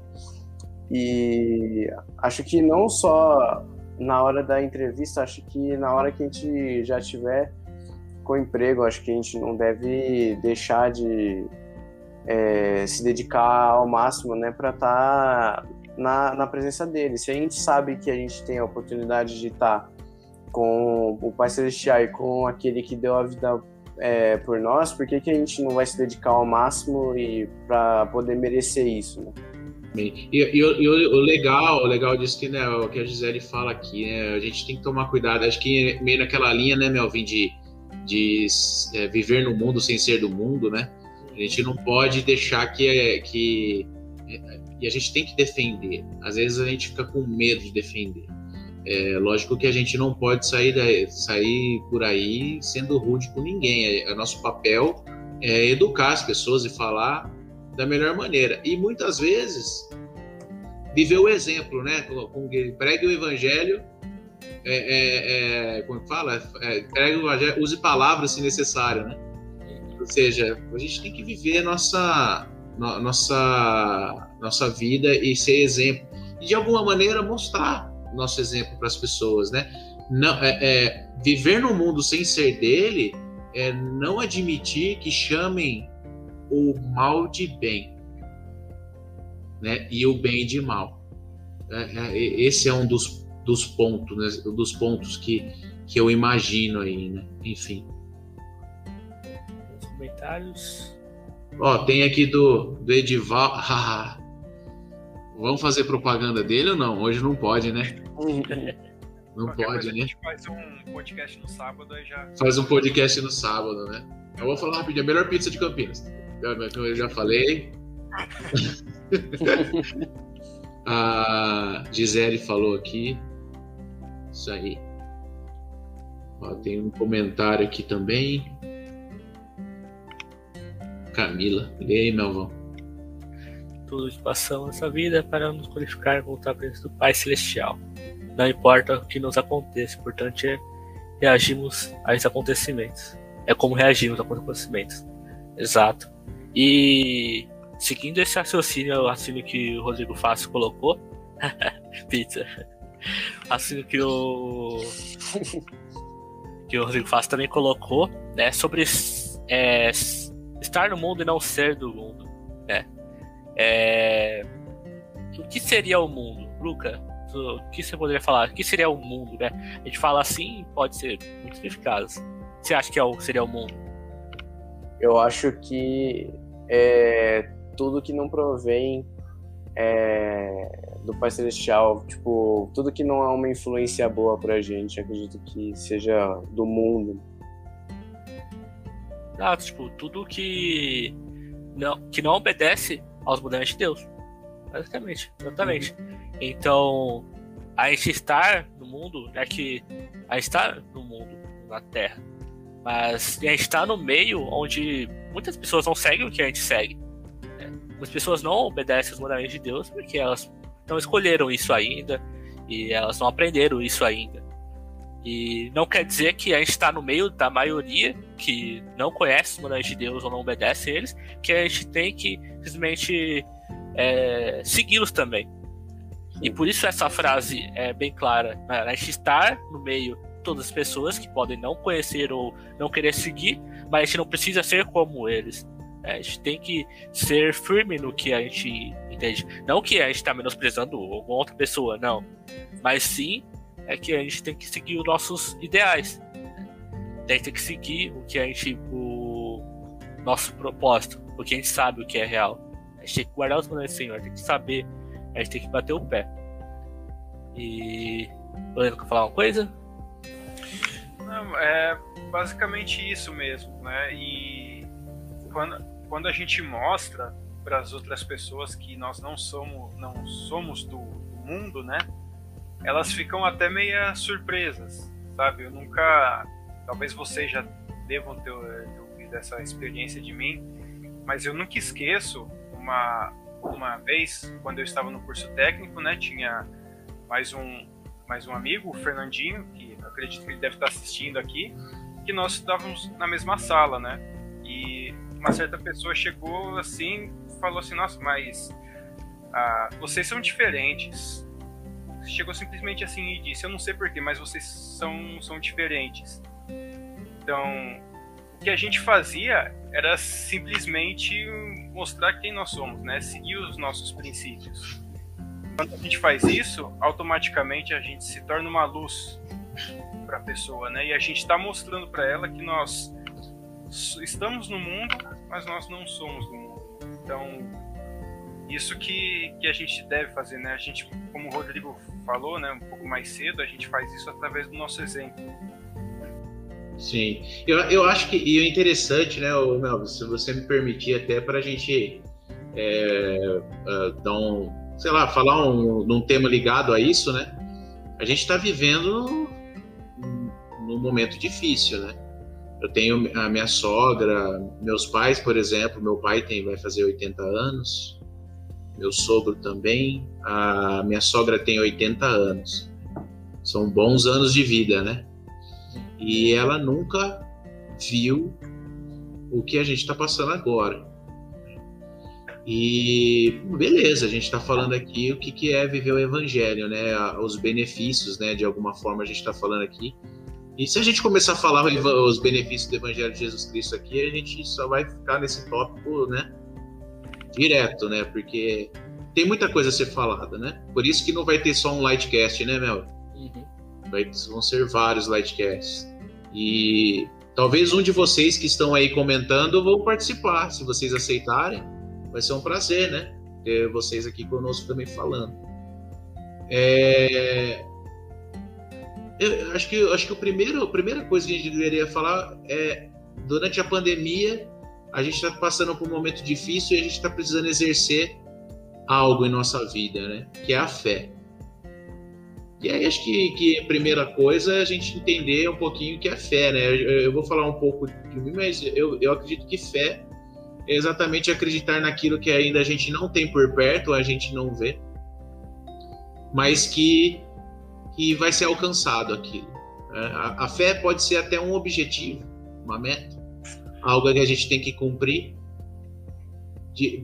e acho que não só na hora da entrevista, acho que na hora que a gente já tiver com emprego, acho que a gente não deve deixar de é, se dedicar ao máximo, né, para estar tá na, na presença dele. Se a gente sabe que a gente tem a oportunidade de estar tá com o Pai Celestial e com aquele que deu a vida é, por nós, por que, que a gente não vai se dedicar ao máximo e para poder merecer isso, né? E, e, e, o, o, legal, o legal disso que, né, o que a Gisele fala aqui, né, a gente tem que tomar cuidado, acho que meio naquela linha, né, Melvin, de, de é, viver no mundo sem ser do mundo, né? A gente não pode deixar que, que e a gente tem que defender. Às vezes a gente fica com medo de defender. É, lógico que a gente não pode sair, sair por aí sendo rude com ninguém. É, é, nosso papel é educar as pessoas e falar da melhor maneira. E muitas vezes viver o exemplo, né? Com, pregue o evangelho, é, é, é como fala? É, pregue o evangelho, use palavras se necessário, né? Ou seja, a gente tem que viver nossa, nossa, nossa vida e ser exemplo. E de alguma maneira mostrar nosso exemplo para as pessoas, né? Não, é, é, viver no mundo sem ser dele é não admitir que chamem o mal de bem, né? E o bem de mal. É, é, esse é um dos, dos pontos, né? Dos pontos que, que eu imagino aí, né? Enfim. Os comentários. Ó, tem aqui do, do Edival. Vamos fazer propaganda dele ou não? Hoje não pode, né? Não Qualquer pode, né? A gente faz um podcast no sábado e já. Faz um podcast no sábado, né? Eu vou falar rapidinho, a melhor pizza de Campinas. Como eu já falei. a Gisele falou aqui. Isso aí. Ó, tem um comentário aqui também. Camila. E aí, Melvão? Tudo que passamos nessa vida para nos qualificar voltar a presença do Pai Celestial. Não importa o que nos aconteça, importante é reagirmos a esses acontecimentos. É como reagimos aos acontecimentos. Exato. E seguindo esse raciocínio, o raciocínio que o Rodrigo Fácil colocou, pizza. Raciocínio que o que o Rodrigo Fácil também colocou, né, sobre é, estar no mundo e não ser do mundo, né? É... O que seria o mundo, Luca? O que você poderia falar? O que seria o mundo, né? A gente fala assim, pode ser muito significados. Você acha que é o, seria o mundo? Eu acho que é tudo que não provém é, do Pai Celestial, tipo, tudo que não é uma influência boa pra gente, acredito que seja do mundo, ah, tipo, tudo que não, que não obedece aos mandamentos de Deus. Basicamente, exatamente. Uhum. Então, a gente estar no mundo é que a gente está no mundo, na Terra. Mas a gente está no meio onde muitas pessoas não seguem o que a gente segue. Né? Muitas pessoas não obedecem aos mandamentos de Deus porque elas não escolheram isso ainda e elas não aprenderam isso ainda. E não quer dizer que a gente está no meio da maioria que não conhece os mandamentos de Deus ou não obedece eles, que a gente tem que simplesmente é, segui-los também. E por isso essa frase é bem clara. Né? A gente está no meio de todas as pessoas que podem não conhecer ou não querer seguir, mas a gente não precisa ser como eles. É, a gente tem que ser firme no que a gente entende. Não que a gente está menosprezando alguma outra pessoa, não. Mas sim é que a gente tem que seguir os nossos ideais. a gente tem que seguir o que a gente. o nosso propósito, porque a gente sabe o que é real. A gente tem que guardar os mandamentos do Senhor, tem que saber, a gente tem que bater o pé. E. Lorena, quer falar uma coisa? Não, é basicamente isso mesmo, né? E quando, quando a gente mostra para as outras pessoas que nós não somos, não somos do, do mundo, né? Elas ficam até meia surpresas, sabe? Eu nunca, talvez vocês já devam ter, ter ouvido essa experiência de mim, mas eu nunca esqueço uma uma vez quando eu estava no curso técnico, né? Tinha mais um mais um amigo, o Fernandinho, que acredito que ele deve estar assistindo aqui, que nós estávamos na mesma sala, né? E uma certa pessoa chegou assim, falou assim: Nossa, mas ah, vocês são diferentes. Chegou simplesmente assim e disse: Eu não sei porquê, mas vocês são, são diferentes. Então, o que a gente fazia era simplesmente mostrar quem nós somos, né? Seguir os nossos princípios. Quando a gente faz isso, automaticamente a gente se torna uma luz para a pessoa, né? E a gente está mostrando para ela que nós estamos no mundo, mas nós não somos do mundo. Então, isso que, que a gente deve fazer, né? A gente, como o Rodrigo falou, né, um pouco mais cedo, a gente faz isso através do nosso exemplo. Sim, eu, eu acho que e é interessante, né, Melvin, se você me permitir até para a gente é, uh, dar um, sei lá, falar um, um tema ligado a isso, né? A gente está vivendo num momento difícil, né? Eu tenho a minha sogra, meus pais, por exemplo, meu pai tem vai fazer 80 anos, meu sogro também, a minha sogra tem 80 anos. São bons anos de vida, né? E ela nunca viu o que a gente está passando agora. E beleza, a gente está falando aqui o que, que é viver o evangelho, né? Os benefícios, né? De alguma forma a gente está falando aqui. E se a gente começar a falar os benefícios do evangelho de Jesus Cristo aqui, a gente só vai ficar nesse tópico, né? Direto, né? Porque tem muita coisa a ser falada, né? Por isso que não vai ter só um lightcast, né, Mel? Uhum. Vai, vão ser vários lightcasts. E talvez um de vocês que estão aí comentando vão participar, se vocês aceitarem vai ser um prazer, né? Ter vocês aqui conosco também falando. É... Eu acho que, acho que o primeiro, a primeira coisa que a gente deveria falar é durante a pandemia a gente está passando por um momento difícil e a gente está precisando exercer algo em nossa vida, né? Que é a fé. E aí acho que, que a primeira coisa é a gente entender um pouquinho o que é fé, né? Eu, eu vou falar um pouco de mim, mas eu, eu acredito que fé é exatamente acreditar naquilo que ainda a gente não tem por perto, a gente não vê, mas que, que vai ser alcançado aquilo. É, a, a fé pode ser até um objetivo, uma meta, algo que a gente tem que cumprir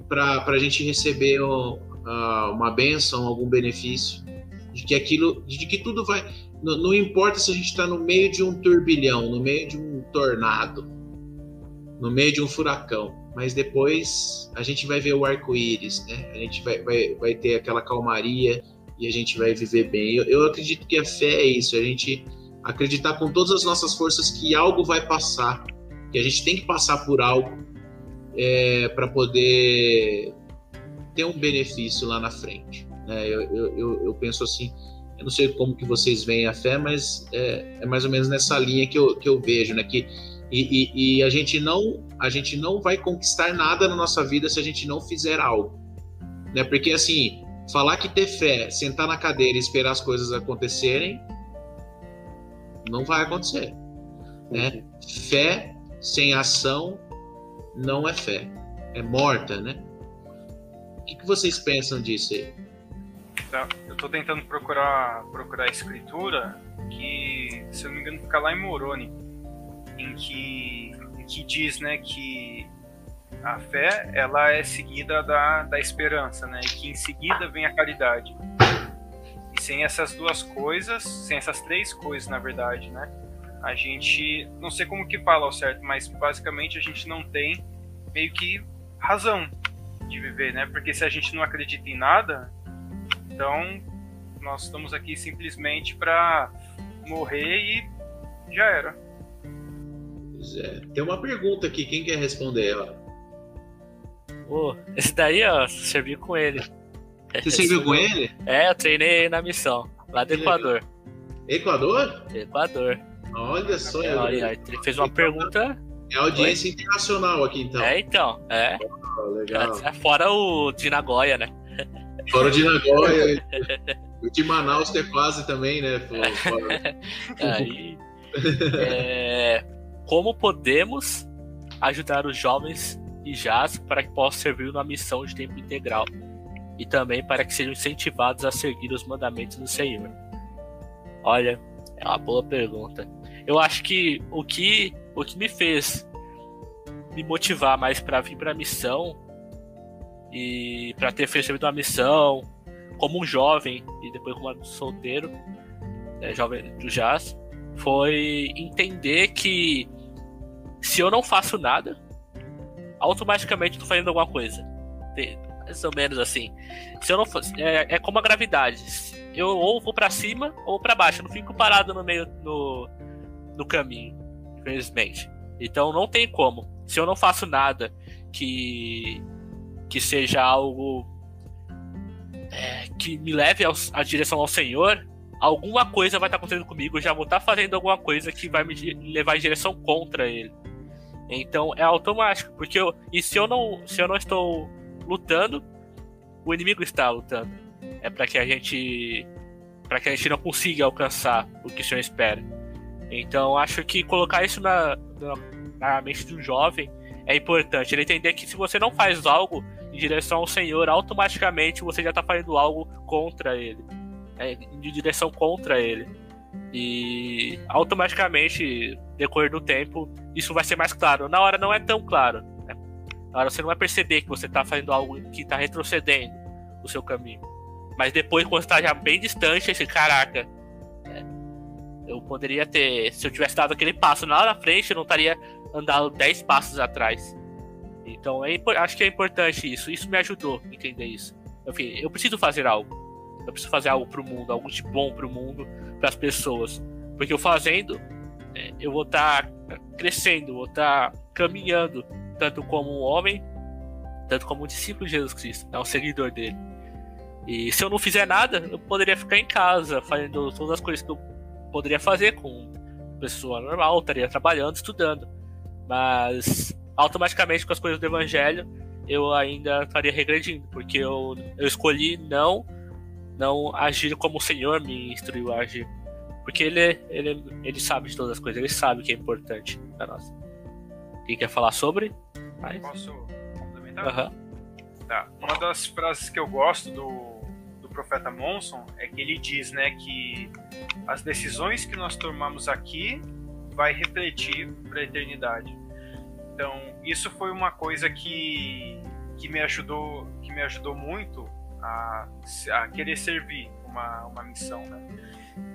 para a gente receber uh, uma benção, algum benefício, de que aquilo, de que tudo vai. Não, não importa se a gente está no meio de um turbilhão, no meio de um tornado, no meio de um furacão mas depois a gente vai ver o arco-íris, né? A gente vai, vai, vai ter aquela calmaria e a gente vai viver bem. Eu, eu acredito que a fé é isso, a gente acreditar com todas as nossas forças que algo vai passar, que a gente tem que passar por algo é, para poder ter um benefício lá na frente. Né? Eu, eu, eu, penso assim, eu não sei como que vocês veem a fé, mas é, é mais ou menos nessa linha que eu, que eu vejo, né? Que e, e, e, a gente não a gente não vai conquistar nada na nossa vida se a gente não fizer algo, né? Porque assim, falar que ter fé, sentar na cadeira e esperar as coisas acontecerem, não vai acontecer, né? Fé sem ação não é fé, é morta, né? O que, que vocês pensam disso aí? Tá, eu estou tentando procurar procurar a escritura que, se eu não me engano, fica lá em Moroni em que, em que diz né, que a fé ela é seguida da, da esperança, né, e que em seguida vem a caridade. E sem essas duas coisas, sem essas três coisas, na verdade, né, a gente, não sei como que fala ao certo, mas basicamente a gente não tem meio que razão de viver, né? Porque se a gente não acredita em nada, então nós estamos aqui simplesmente para morrer e já era. Pois é. Tem uma pergunta aqui, quem quer responder ela? Oh, esse daí, ó, servi com ele. Você serviu com ele? É, eu treinei na missão, lá do Equador. Equador? Equador. Olha só, olha, ele fez uma pergunta. É audiência Oi? internacional aqui, então. É, então, é. Oh, legal. É, fora o de Nagoya, né? Fora o de Nagoya. o de Manaus, que é quase também, né? Aí. É, como podemos ajudar os jovens e jazz para que possam servir numa missão de tempo integral e também para que sejam incentivados a seguir os mandamentos do Senhor? Olha, é uma boa pergunta. Eu acho que o que, o que me fez me motivar mais para vir para a missão e para ter recebido uma missão como um jovem e depois como um solteiro, né, jovem do jazz, foi entender que se eu não faço nada, automaticamente estou fazendo alguma coisa. Mais ou menos assim. Se eu não é, é como a gravidade. Eu ou vou para cima ou para baixo. Eu não fico parado no meio no, no caminho, infelizmente. Então não tem como. Se eu não faço nada que que seja algo é, que me leve à direção ao Senhor, alguma coisa vai estar acontecendo comigo. Eu já vou estar fazendo alguma coisa que vai me levar em direção contra Ele. Então é automático, porque eu, e se eu não se eu não estou lutando, o inimigo está lutando. É para que a gente para que a gente não consiga alcançar o que o Senhor espera. Então acho que colocar isso na, na, na mente de um jovem é importante. Ele entender que se você não faz algo em direção ao Senhor, automaticamente você já está fazendo algo contra Ele, é, em direção contra Ele. E automaticamente, decorrer do tempo, isso vai ser mais claro. Na hora não é tão claro. Né? Na hora você não vai perceber que você está fazendo algo que está retrocedendo o seu caminho. Mas depois, quando está já bem distante, esse caraca, eu poderia ter, se eu tivesse dado aquele passo lá na frente, eu não estaria andando 10 passos atrás. Então é, acho que é importante isso. Isso me ajudou a entender isso. Enfim, eu preciso fazer algo. Eu preciso fazer algo pro mundo, algo de bom pro mundo, para as pessoas. Porque eu fazendo, é, eu vou estar tá crescendo, vou estar tá caminhando, tanto como um homem, tanto como um discípulo de Jesus Cristo, é um seguidor dele. E se eu não fizer nada, eu poderia ficar em casa, fazendo todas as coisas que eu poderia fazer com pessoa normal, estaria trabalhando, estudando. Mas automaticamente com as coisas do evangelho eu ainda estaria regredindo, porque eu, eu escolhi não não agir como o Senhor me instruiu a agir. Porque ele, ele, ele sabe de todas as coisas, ele sabe o que é importante para nós. Quem quer falar sobre? Mas... Posso complementar? Uhum. Tá. Uma das frases que eu gosto do, do profeta Monson é que ele diz né, que as decisões que nós tomamos aqui vai refletir para a eternidade. Então, isso foi uma coisa que, que me ajudou que me ajudou muito a, a querer servir uma, uma missão, né?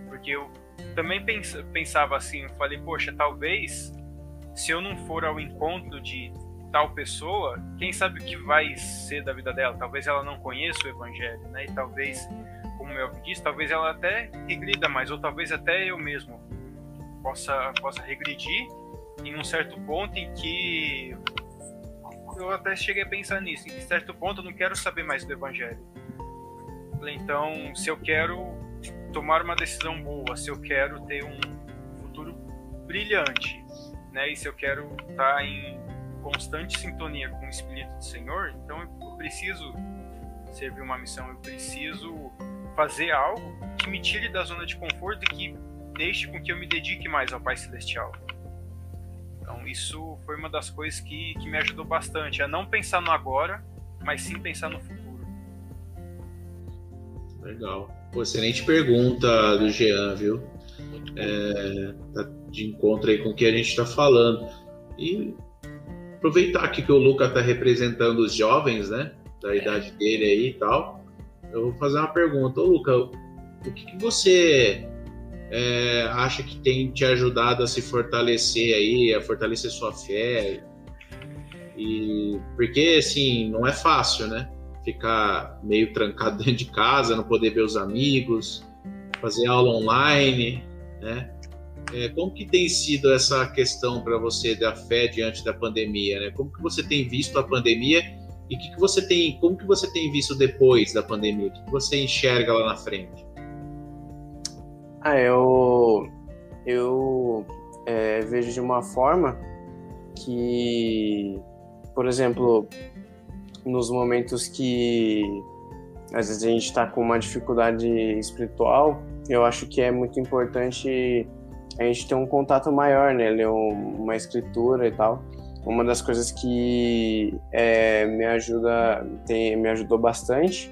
Porque eu também pens, pensava assim, falei, poxa, talvez se eu não for ao encontro de tal pessoa, quem sabe o que vai ser da vida dela? Talvez ela não conheça o evangelho, né? E talvez, como eu disse, talvez ela até regrida mais, ou talvez até eu mesmo possa, possa regredir em um certo ponto em que eu até cheguei a pensar nisso, em certo ponto eu não quero saber mais do evangelho. Então, se eu quero tomar uma decisão boa, se eu quero ter um futuro brilhante, né, e se eu quero estar em constante sintonia com o Espírito do Senhor, então eu preciso servir uma missão, eu preciso fazer algo que me tire da zona de conforto e que deixe com que eu me dedique mais ao Pai Celestial. Então, isso foi uma das coisas que, que me ajudou bastante, a não pensar no agora, mas sim pensar no futuro. Legal. Pô, excelente pergunta do Jean, viu? É, tá de encontro aí com o que a gente está falando. E aproveitar aqui que o Luca está representando os jovens, né? Da idade dele aí e tal. Eu vou fazer uma pergunta. Ô, Luca, o que, que você é, acha que tem te ajudado a se fortalecer aí, a fortalecer sua fé? E porque assim, não é fácil, né? Ficar meio trancado dentro de casa, não poder ver os amigos, fazer aula online, né? É, como que tem sido essa questão para você da fé diante da pandemia, né? Como que você tem visto a pandemia e que, que você tem, como que você tem visto depois da pandemia? O que, que você enxerga lá na frente? Ah, eu eu é, vejo de uma forma que, por exemplo, nos momentos que às vezes a gente está com uma dificuldade espiritual, eu acho que é muito importante a gente ter um contato maior, né? Ler uma escritura e tal. Uma das coisas que é, me ajuda, tem, me ajudou bastante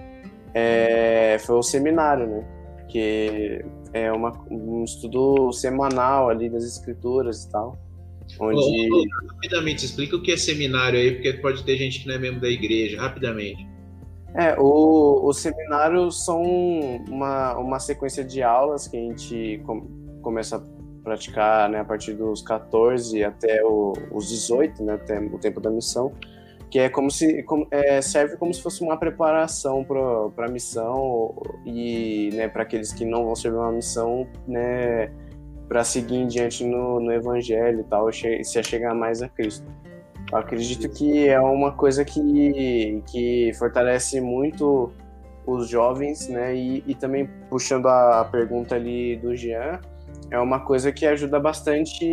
é, foi o seminário, né? Que é uma, um estudo semanal ali das escrituras e tal. Onde... Rapidamente, explica o que é seminário aí, porque pode ter gente que não é membro da igreja, rapidamente. É, o, os seminários são uma, uma sequência de aulas que a gente com, começa a praticar né, a partir dos 14 até o, os 18, né, até o tempo da missão, que é como se como, é, serve como se fosse uma preparação para a missão e né, para aqueles que não vão servir uma missão, né, para seguir em diante no, no evangelho e tal, se chegar mais a Cristo. Eu acredito que é uma coisa que, que fortalece muito os jovens, né? E, e também puxando a pergunta ali do Jean, é uma coisa que ajuda bastante,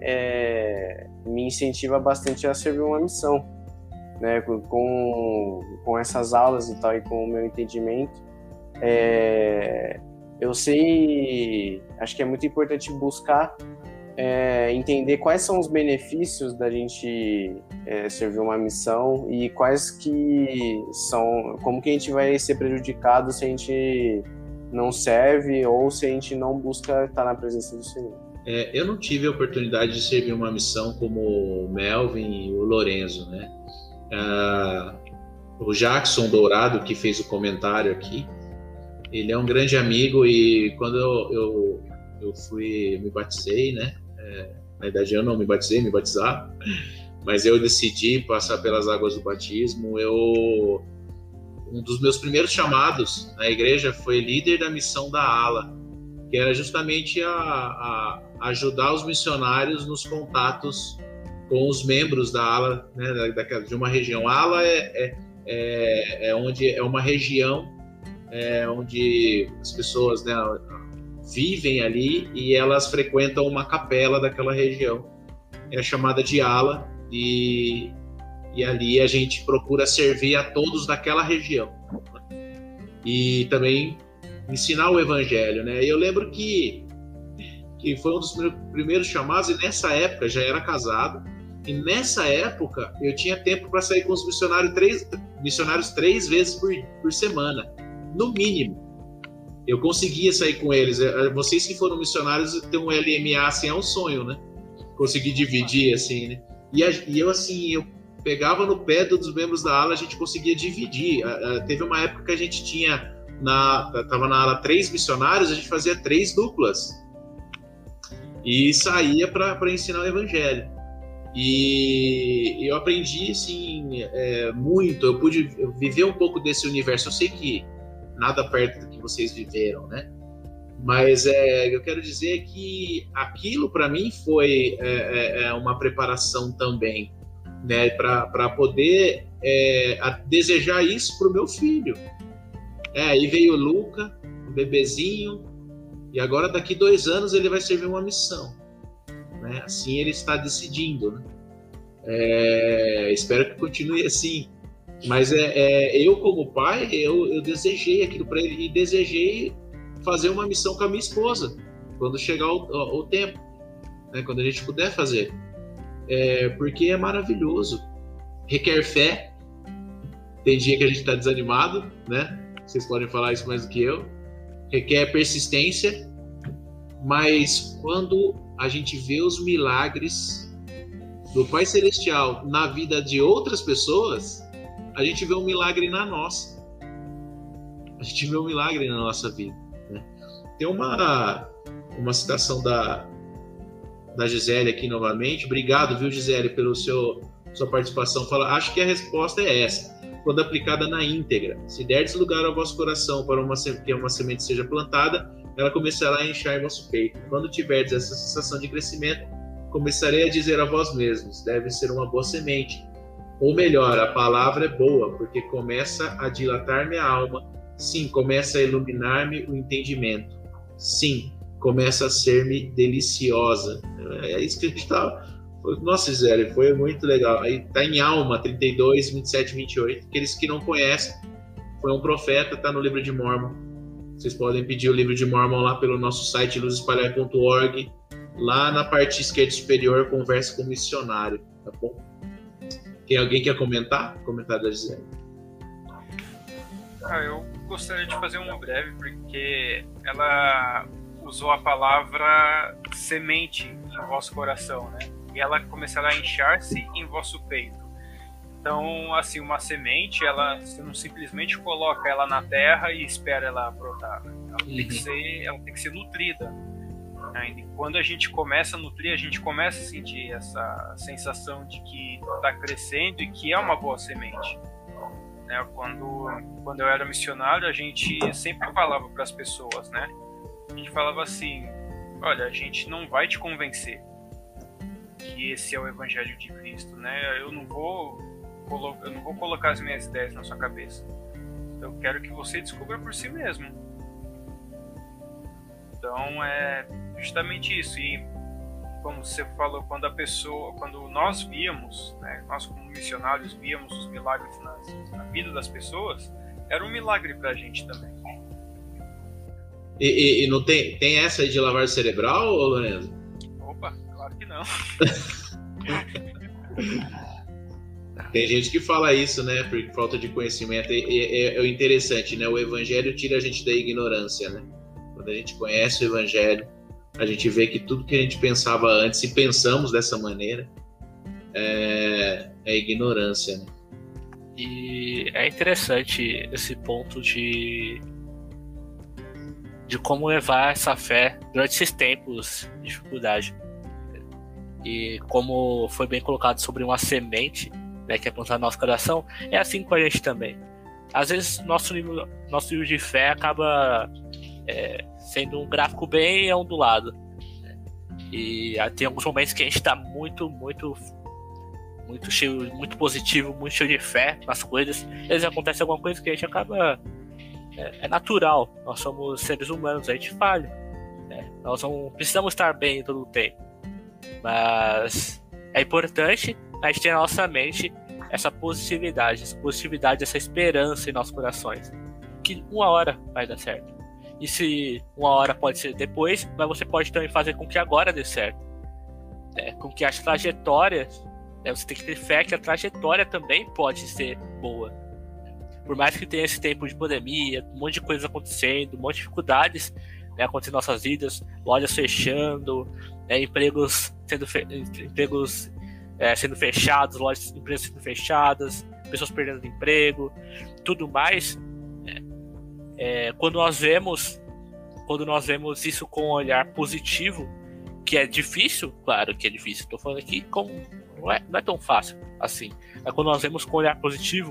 é, me incentiva bastante a servir uma missão, né? Com, com essas aulas e tal, e com o meu entendimento. É, eu sei, acho que é muito importante buscar é, entender quais são os benefícios da gente é, servir uma missão e quais que são, como que a gente vai ser prejudicado se a gente não serve ou se a gente não busca estar na presença do Senhor. É, eu não tive a oportunidade de servir uma missão como o Melvin e o Lorenzo, né? Ah, o Jackson Dourado, que fez o comentário aqui, ele é um grande amigo e quando eu, eu, eu fui, me batizei, né? É, na idade eu não me batizei, me batizar, mas eu decidi passar pelas águas do batismo. Eu um dos meus primeiros chamados na igreja foi líder da missão da ala, que era justamente a, a ajudar os missionários nos contatos com os membros da ala, né, da, de uma região. A ala é, é, é, é onde é uma região é, onde as pessoas, né, vivem ali e elas frequentam uma capela daquela região. É chamada de ala e, e ali a gente procura servir a todos daquela região. E também ensinar o evangelho, né? Eu lembro que, que foi um dos primeiros chamados e nessa época já era casado. E nessa época eu tinha tempo para sair com os missionários três, missionários três vezes por, por semana, no mínimo eu conseguia sair com eles. É, é, vocês que foram missionários ter um LMA assim é um sonho, né? Conseguir dividir assim, né? E eu assim, eu pegava no pé dos membros da ala, a gente conseguia dividir. teve uma época que a gente tinha na tava na ala três missionários, a gente fazia três duplas e saía para ensinar o evangelho. E eu aprendi assim é, muito. Eu pude viver um pouco desse universo. Eu sei que nada perto do que vocês viveram, né? Mas é, eu quero dizer que aquilo para mim foi é, é, é, uma preparação também, né? Para poder é, desejar isso para o meu filho. É, aí veio o Luca, um bebezinho, e agora daqui dois anos ele vai servir uma missão. Né? Assim ele está decidindo. Né? É, espero que continue assim. Mas é, é, eu, como pai, eu, eu desejei aquilo para ele e desejei fazer uma missão com a minha esposa quando chegar o, o, tempo, né, quando a gente puder fazer. É, porque é maravilhoso. Requer fé. Tem dia que a gente está desanimado, né? Vocês podem falar isso mais do que eu. Requer persistência. Mas quando a gente vê os milagres do Pai Celestial na vida de outras pessoas, a gente vê um milagre na nossa. A gente vê um milagre na nossa vida. Né? Tem uma, uma citação da, da Gisele aqui novamente. Obrigado, viu, Gisele, pelo seu sua participação. Fala, acho que a resposta é essa. Quando aplicada na íntegra, se derdes lugar ao vosso coração para uma, que uma semente seja plantada, ela começará a inchar em vosso peito. Quando tiverdes essa sensação de crescimento, começarei a dizer a vós mesmos: deve ser uma boa semente. Ou melhor, a palavra é boa, porque começa a dilatar minha alma. Sim, começa a iluminar-me o entendimento. Sim, começa a ser-me deliciosa. É isso que a gente está. Nossa, Zé, foi muito legal. Aí tá em Alma 32, 27, 28. Aqueles que não conhecem, foi um profeta, tá no livro de Mormon. Vocês podem pedir o livro de Mormon lá pelo nosso site luzespalhar.org. Lá na parte esquerda superior, conversa com o missionário, tá bom? Tem alguém que quer comentar? Comentário da Gisele. Ah, eu gostaria de fazer um breve, porque ela usou a palavra semente em vosso coração, né? E ela começará a inchar-se em vosso peito. Então, assim, uma semente, ela você não simplesmente coloca ela na terra e espera ela brotar. Ela tem que uhum. ser, ela tem que ser nutrida. E quando a gente começa a nutrir, a gente começa a sentir essa sensação de que está crescendo e que é uma boa semente. Né? Quando, quando eu era missionário, a gente sempre falava para as pessoas, né? Gente falava assim: olha, a gente não vai te convencer que esse é o evangelho de Cristo, né? Eu não vou eu não vou colocar as minhas ideias na sua cabeça. Eu quero que você descubra por si mesmo. Então é justamente isso. E como você falou, quando a pessoa, quando nós víamos, né, nós como missionários víamos os milagres nas, na vida das pessoas, era um milagre para a gente também. E, e, e, não tem, tem essa aí de lavar cerebral, Lorenzo? Opa, claro que não. tem gente que fala isso, né, por falta de conhecimento. É, é, é interessante, né? O evangelho tira a gente da ignorância, né? Quando a gente conhece o evangelho, a gente vê que tudo que a gente pensava antes, e pensamos dessa maneira, é, é ignorância. Né? E é interessante esse ponto de de como levar essa fé durante esses tempos de dificuldade. E como foi bem colocado sobre uma semente né, que é plantada no nosso coração, é assim com a gente também. Às vezes nosso nível, nosso nível de fé acaba é, sendo um gráfico bem ondulado. Né? E tem alguns momentos que a gente está muito, muito, muito cheio, muito positivo, muito cheio de fé nas coisas. Às vezes acontece alguma coisa que a gente acaba. É, é natural, nós somos seres humanos, a gente falha. Né? Nós não precisamos estar bem todo o tempo. Mas é importante a gente ter na nossa mente essa positividade, essa positividade, essa esperança em nossos corações. Que uma hora vai dar certo. E se uma hora pode ser depois, mas você pode também fazer com que agora dê certo. É, com que as trajetórias, né, você tem que ter fé que a trajetória também pode ser boa. Por mais que tenha esse tempo de pandemia, um monte de coisas acontecendo, um monte de dificuldades né, acontecendo em nossas vidas, lojas fechando, né, empregos sendo, fe empregos, é, sendo fechados, lojas, empresas sendo fechadas, pessoas perdendo emprego, tudo mais é, quando nós vemos quando nós vemos isso com um olhar positivo, que é difícil, claro que é difícil, estou falando aqui como não é, não é tão fácil assim. Mas quando nós vemos com um olhar positivo,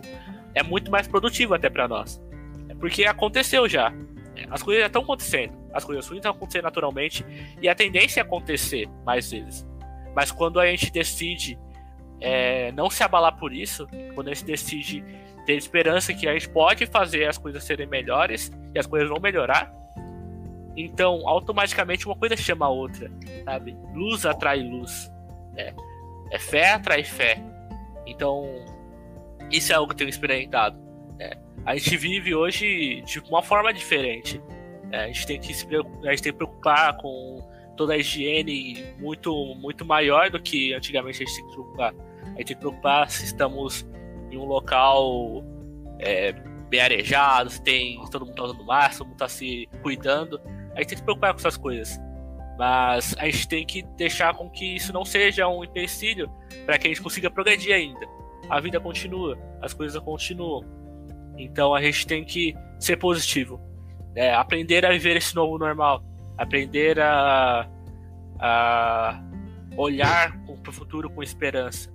é muito mais produtivo até para nós. É porque aconteceu já. As coisas já estão acontecendo. As coisas ruins estão acontecendo naturalmente e a tendência é acontecer mais vezes. Mas quando a gente decide é, não se abalar por isso, quando a gente decide ter esperança que a gente pode fazer as coisas serem melhores e as coisas vão melhorar. Então, automaticamente uma coisa chama a outra, sabe? Luz atrai luz. Né? É fé atrai fé. Então, isso é algo que eu tenho experimentado. Né? A gente vive hoje de uma forma diferente. Né? A, gente tem que se, a gente tem que preocupar com toda a higiene muito, muito maior do que antigamente a gente tem que preocupar. A gente tem que preocupar se estamos em um local é, bem arejado, se tem todo mundo tá usando máscara, todo mundo tá se cuidando. A gente tem que se preocupar com essas coisas. Mas a gente tem que deixar com que isso não seja um empecilho para que a gente consiga progredir ainda. A vida continua, as coisas continuam. Então a gente tem que ser positivo. Né? Aprender a viver esse novo normal. Aprender a, a olhar para o futuro com esperança.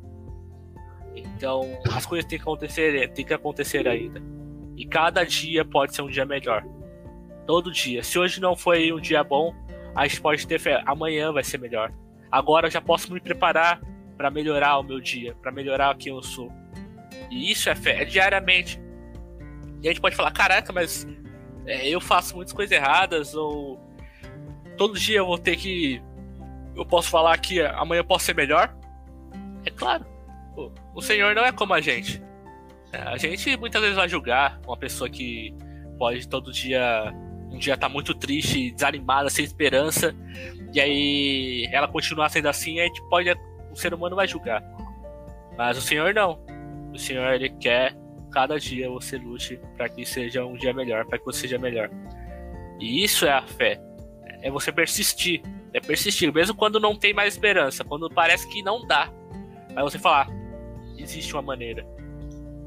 Então, as coisas têm que acontecer, têm que acontecer ainda. E cada dia pode ser um dia melhor. Todo dia. Se hoje não foi um dia bom, a gente pode ter fé. Amanhã vai ser melhor. Agora eu já posso me preparar para melhorar o meu dia, para melhorar quem eu sou. E isso é fé, é diariamente. E a gente pode falar, caraca, mas é, eu faço muitas coisas erradas, ou todo dia eu vou ter que. Eu posso falar que amanhã eu posso ser melhor? É claro. O Senhor não é como a gente. É, a gente muitas vezes vai julgar uma pessoa que pode todo dia. Um dia tá muito triste, desanimada, sem esperança, e aí ela continuar sendo assim, a gente pode. Ser humano vai julgar. Mas o Senhor não. O Senhor, ele quer cada dia você lute para que seja um dia melhor, para que você seja melhor. E isso é a fé. É você persistir. É persistir, mesmo quando não tem mais esperança, quando parece que não dá. Mas você falar, existe uma maneira,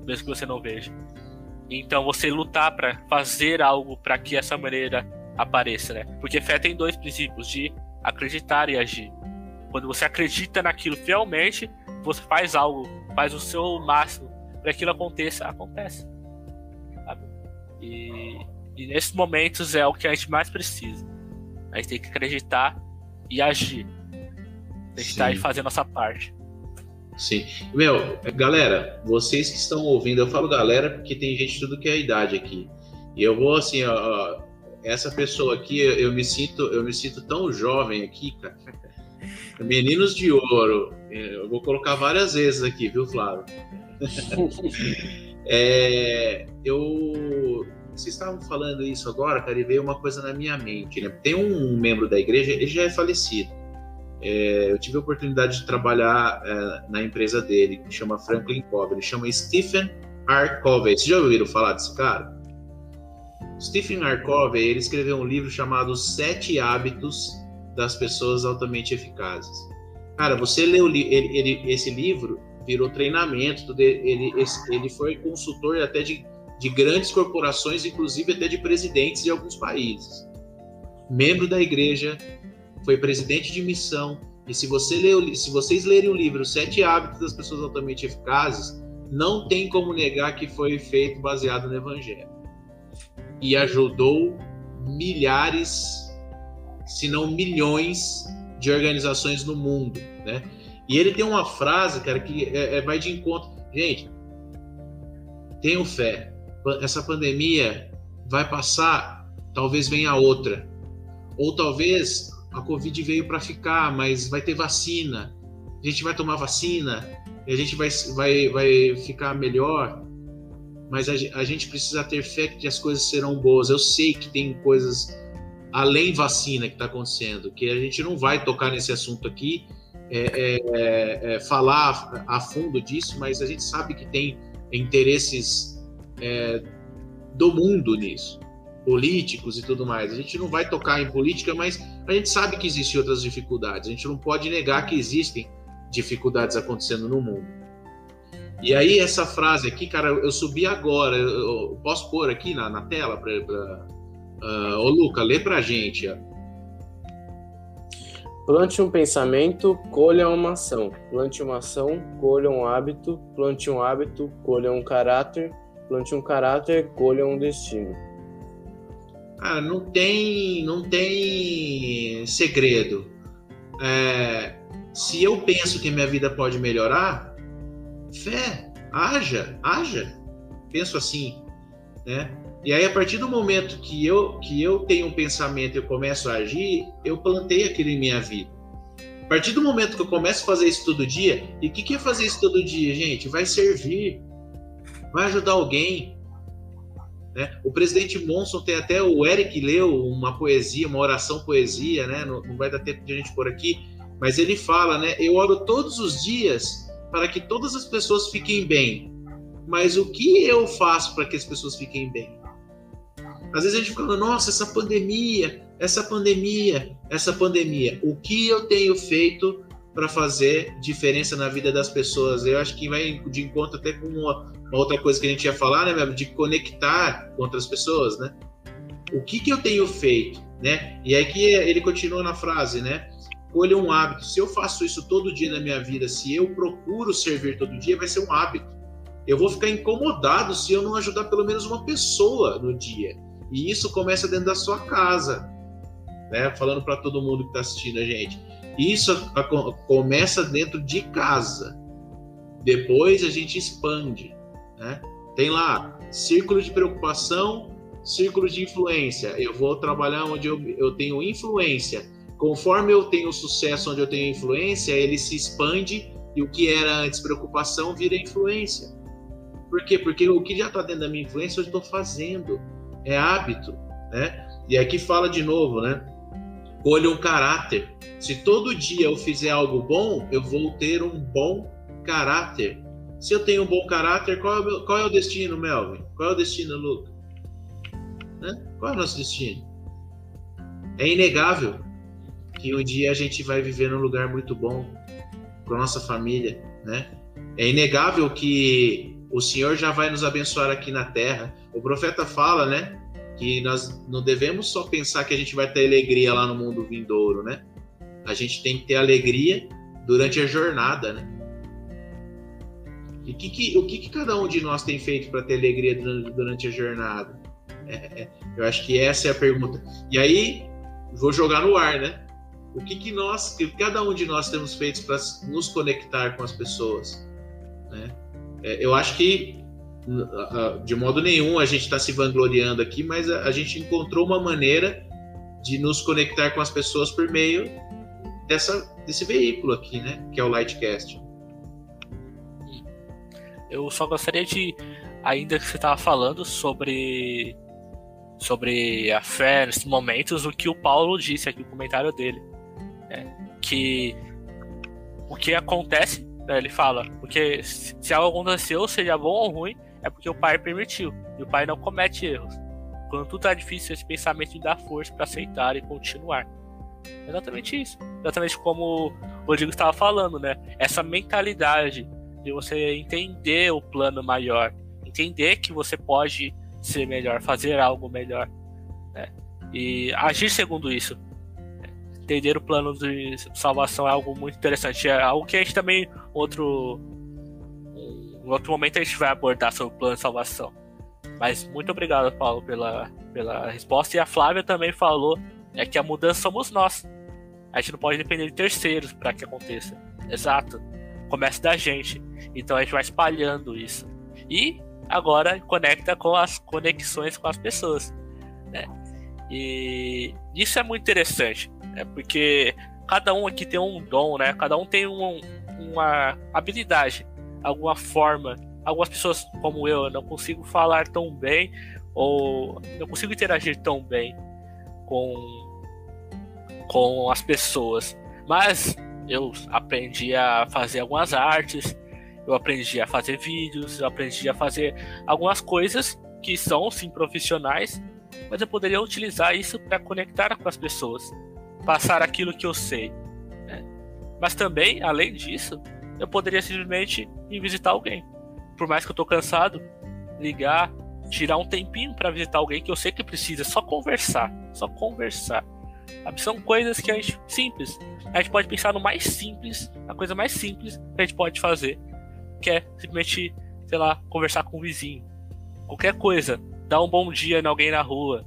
mesmo que você não veja. Então você lutar para fazer algo para que essa maneira apareça, né? Porque fé tem dois princípios de acreditar e agir. Quando você acredita naquilo fielmente, você faz algo, faz o seu máximo para que aquilo aconteça, acontece. Sabe? E, e nesses momentos é o que a gente mais precisa. A gente tem que acreditar e agir. Acreditar Sim. e fazer a nossa parte. Sim. Meu, galera, vocês que estão ouvindo, eu falo galera porque tem gente de tudo que é idade aqui. E eu vou assim, ó, essa pessoa aqui, eu, eu, me sinto, eu me sinto tão jovem aqui, cara. Meninos de ouro. Eu vou colocar várias vezes aqui, viu, Flávio? é, eu. Vocês estavam falando isso agora, cara, e veio uma coisa na minha mente. Né? Tem um membro da igreja, ele já é falecido. É, eu tive a oportunidade de trabalhar é, na empresa dele, que chama Franklin Covey. Ele chama Stephen R. Covey. Vocês já ouviram falar desse cara? Stephen R. Covey, ele escreveu um livro chamado Sete Hábitos das Pessoas Altamente Eficazes. Cara, você leu ele, ele, esse livro, virou treinamento, ele, ele foi consultor até de, de grandes corporações, inclusive até de presidentes de alguns países. Membro da igreja, foi presidente de missão. E se, você leu, se vocês lerem o livro Sete Hábitos das Pessoas Altamente Eficazes, não tem como negar que foi feito baseado no Evangelho. E ajudou milhares, se não milhões, de organizações no mundo, né? E ele tem uma frase, cara, que é, é, vai de encontro. Gente, tenham fé. Essa pandemia vai passar, talvez venha outra. Ou talvez a Covid veio para ficar, mas vai ter vacina. A gente vai tomar vacina a gente vai, vai, vai ficar melhor. Mas a, a gente precisa ter fé que as coisas serão boas. Eu sei que tem coisas além vacina que está acontecendo, que a gente não vai tocar nesse assunto aqui, é, é, é, é falar a fundo disso, mas a gente sabe que tem interesses é, do mundo nisso políticos e tudo mais. A gente não vai tocar em política, mas a gente sabe que existem outras dificuldades. A gente não pode negar que existem dificuldades acontecendo no mundo. E aí, essa frase aqui, cara, eu subi agora. Eu posso pôr aqui na, na tela? Pra, uh, ô, Luca, lê pra gente. Ó. Plante um pensamento, colha uma ação. Plante uma ação, colha um hábito. Plante um hábito, colha um caráter. Plante um caráter, colha um destino. Cara, não tem, não tem segredo. É, se eu penso que minha vida pode melhorar, fé, haja, haja. Penso assim, né? E aí, a partir do momento que eu, que eu tenho um pensamento e eu começo a agir, eu plantei aquilo em minha vida. A partir do momento que eu começo a fazer isso todo dia, e o que, que é fazer isso todo dia, gente? Vai servir, vai ajudar alguém, né? O presidente Monson tem até o Eric leu uma poesia, uma oração poesia, né? Não, não vai dar tempo de a gente por aqui, mas ele fala, né? Eu oro todos os dias para que todas as pessoas fiquem bem. Mas o que eu faço para que as pessoas fiquem bem? Às vezes a gente fala, nossa, essa pandemia, essa pandemia, essa pandemia. O que eu tenho feito para fazer diferença na vida das pessoas. Eu acho que vai de encontro até com uma, uma outra coisa que a gente ia falar, né, de conectar com outras pessoas, né? O que, que eu tenho feito, né? E aí que ele continua na frase, né? Colha um hábito. Se eu faço isso todo dia na minha vida, se eu procuro servir todo dia, vai ser um hábito. Eu vou ficar incomodado se eu não ajudar pelo menos uma pessoa no dia. E isso começa dentro da sua casa, né? Falando para todo mundo que está assistindo a gente. Isso a, a, começa dentro de casa. Depois a gente expande, né? Tem lá círculo de preocupação, círculo de influência. Eu vou trabalhar onde eu, eu tenho influência. Conforme eu tenho sucesso onde eu tenho influência, ele se expande e o que era antes preocupação vira influência. Por quê? Porque o que já está dentro da minha influência eu estou fazendo. É hábito, né? E aqui fala de novo, né? Colha um caráter. Se todo dia eu fizer algo bom, eu vou ter um bom caráter. Se eu tenho um bom caráter, qual é o, meu, qual é o destino, Melvin? Qual é o destino, Luca? Né? Qual é o nosso destino? É inegável que um dia a gente vai viver num lugar muito bom com a nossa família, né? É inegável que o Senhor já vai nos abençoar aqui na terra. O profeta fala, né? Que nós não devemos só pensar que a gente vai ter alegria lá no mundo vindouro, né? A gente tem que ter alegria durante a jornada, né? E que, que, o que, que, cada um de nós tem feito para ter alegria durante a jornada? É, é, eu acho que essa é a pergunta. E aí, vou jogar no ar, né? O que, que nós, que cada um de nós temos feito para nos conectar com as pessoas? Né? É, eu acho que, de modo nenhum, a gente está se vangloriando aqui, mas a, gente encontrou uma maneira de nos conectar com as pessoas por meio dessa, desse veículo aqui, né? Que é o Lightcast. Eu só gostaria de, ainda que você estava falando sobre sobre a fé nesses momentos, o que o Paulo disse aqui, o comentário dele. Né? Que o que acontece, ele fala, porque se algo aconteceu, seja bom ou ruim, é porque o pai permitiu. E o pai não comete erros. Quando tudo tá difícil, esse pensamento me dá força para aceitar e continuar. Exatamente isso. Exatamente como o Rodrigo estava falando, né? Essa mentalidade de você entender o plano maior, entender que você pode ser melhor, fazer algo melhor, né? E agir segundo isso. Entender o plano de salvação é algo muito interessante. É algo que a gente também, outro, um outro momento, a gente vai abordar sobre o plano de salvação. Mas muito obrigado, Paulo, pela, pela resposta. E a Flávia também falou é que a mudança somos nós. A gente não pode depender de terceiros para que aconteça. Exato. Começa da gente. Então a gente vai espalhando isso. E agora conecta com as conexões com as pessoas. Né? E isso é muito interessante, né? porque cada um aqui tem um dom, né? cada um tem um, uma habilidade, alguma forma. Algumas pessoas, como eu, não consigo falar tão bem ou não consigo interagir tão bem com, com as pessoas. Mas eu aprendi a fazer algumas artes, eu aprendi a fazer vídeos, eu aprendi a fazer algumas coisas que são sim profissionais, mas eu poderia utilizar isso para conectar com as pessoas, passar aquilo que eu sei. Né? Mas também, além disso, eu poderia simplesmente ir visitar alguém. Por mais que eu tô cansado, ligar, tirar um tempinho para visitar alguém que eu sei que precisa, só conversar, só conversar. São coisas que a gente simples. A gente pode pensar no mais simples, a coisa mais simples que a gente pode fazer quer simplesmente, sei lá, conversar com o vizinho. Qualquer coisa. Dar um bom dia em alguém na rua.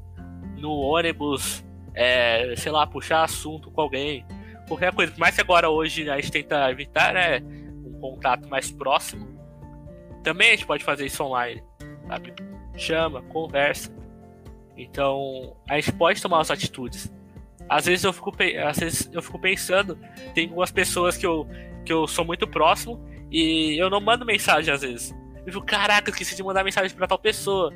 No ônibus, é, sei lá, puxar assunto com alguém. Qualquer coisa. Que agora hoje a gente tenta evitar, né? Um contato mais próximo. Também a gente pode fazer isso online. Sabe? Chama, conversa. Então, a gente pode tomar as atitudes. Às vezes eu fico, às vezes eu fico pensando, tem algumas pessoas que eu, que eu sou muito próximo e eu não mando mensagem às vezes. Eu fico, caraca, esqueci de mandar mensagem pra tal pessoa.